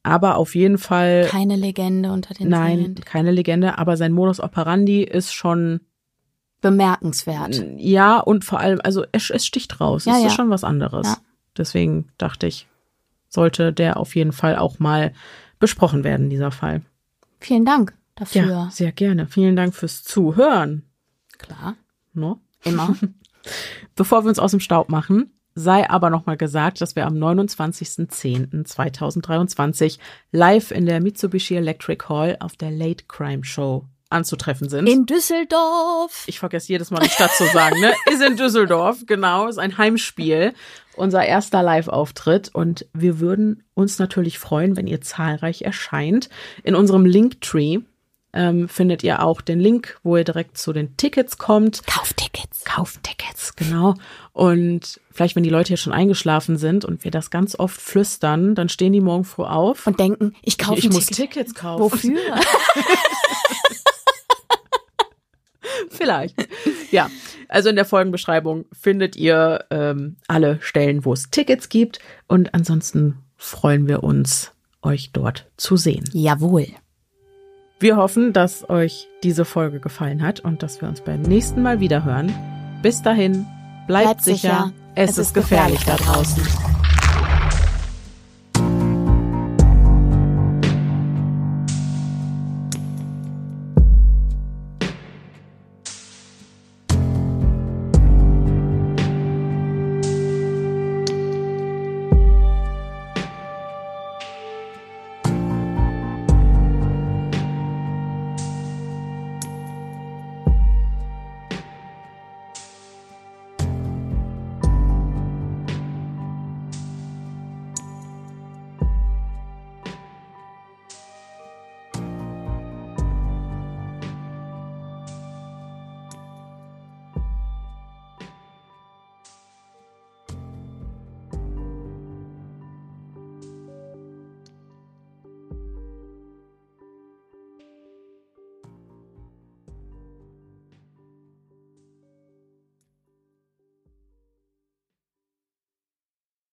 aber auf jeden Fall Keine Legende unter den nein, keine Legende, aber sein Modus operandi ist schon Bemerkenswert. ja und vor allem, also es, es sticht raus, Ja, es ja. ist schon was anderes. Ja. Deswegen dachte ich, sollte der auf jeden Fall auch mal besprochen werden, dieser Fall. Vielen Dank dafür. Ja, sehr gerne. Vielen Dank fürs Zuhören. Klar. No? Immer. Bevor wir uns aus dem Staub machen, sei aber nochmal gesagt, dass wir am 29.10.2023 live in der Mitsubishi Electric Hall auf der Late Crime Show anzutreffen sind. In Düsseldorf. ich vergesse jedes Mal die Stadt zu sagen, ne? Ist in Düsseldorf, genau, ist ein Heimspiel. Unser erster Live-Auftritt und wir würden uns natürlich freuen, wenn ihr zahlreich erscheint. In unserem Linktree ähm, findet ihr auch den Link, wo ihr direkt zu den Tickets kommt. Kauftickets. Kauftickets, genau. Und vielleicht, wenn die Leute hier schon eingeschlafen sind und wir das ganz oft flüstern, dann stehen die morgen früh auf. Und denken, ich kaufe ich ein muss Ticket. Tickets kaufen. Wofür? Vielleicht. Ja, also in der Folgenbeschreibung findet ihr ähm, alle Stellen, wo es Tickets gibt. Und ansonsten freuen wir uns, euch dort zu sehen. Jawohl. Wir hoffen, dass euch diese Folge gefallen hat und dass wir uns beim nächsten Mal wieder hören. Bis dahin, bleibt, Bleibt sicher. sicher. Es, ist gefährlich da draußen.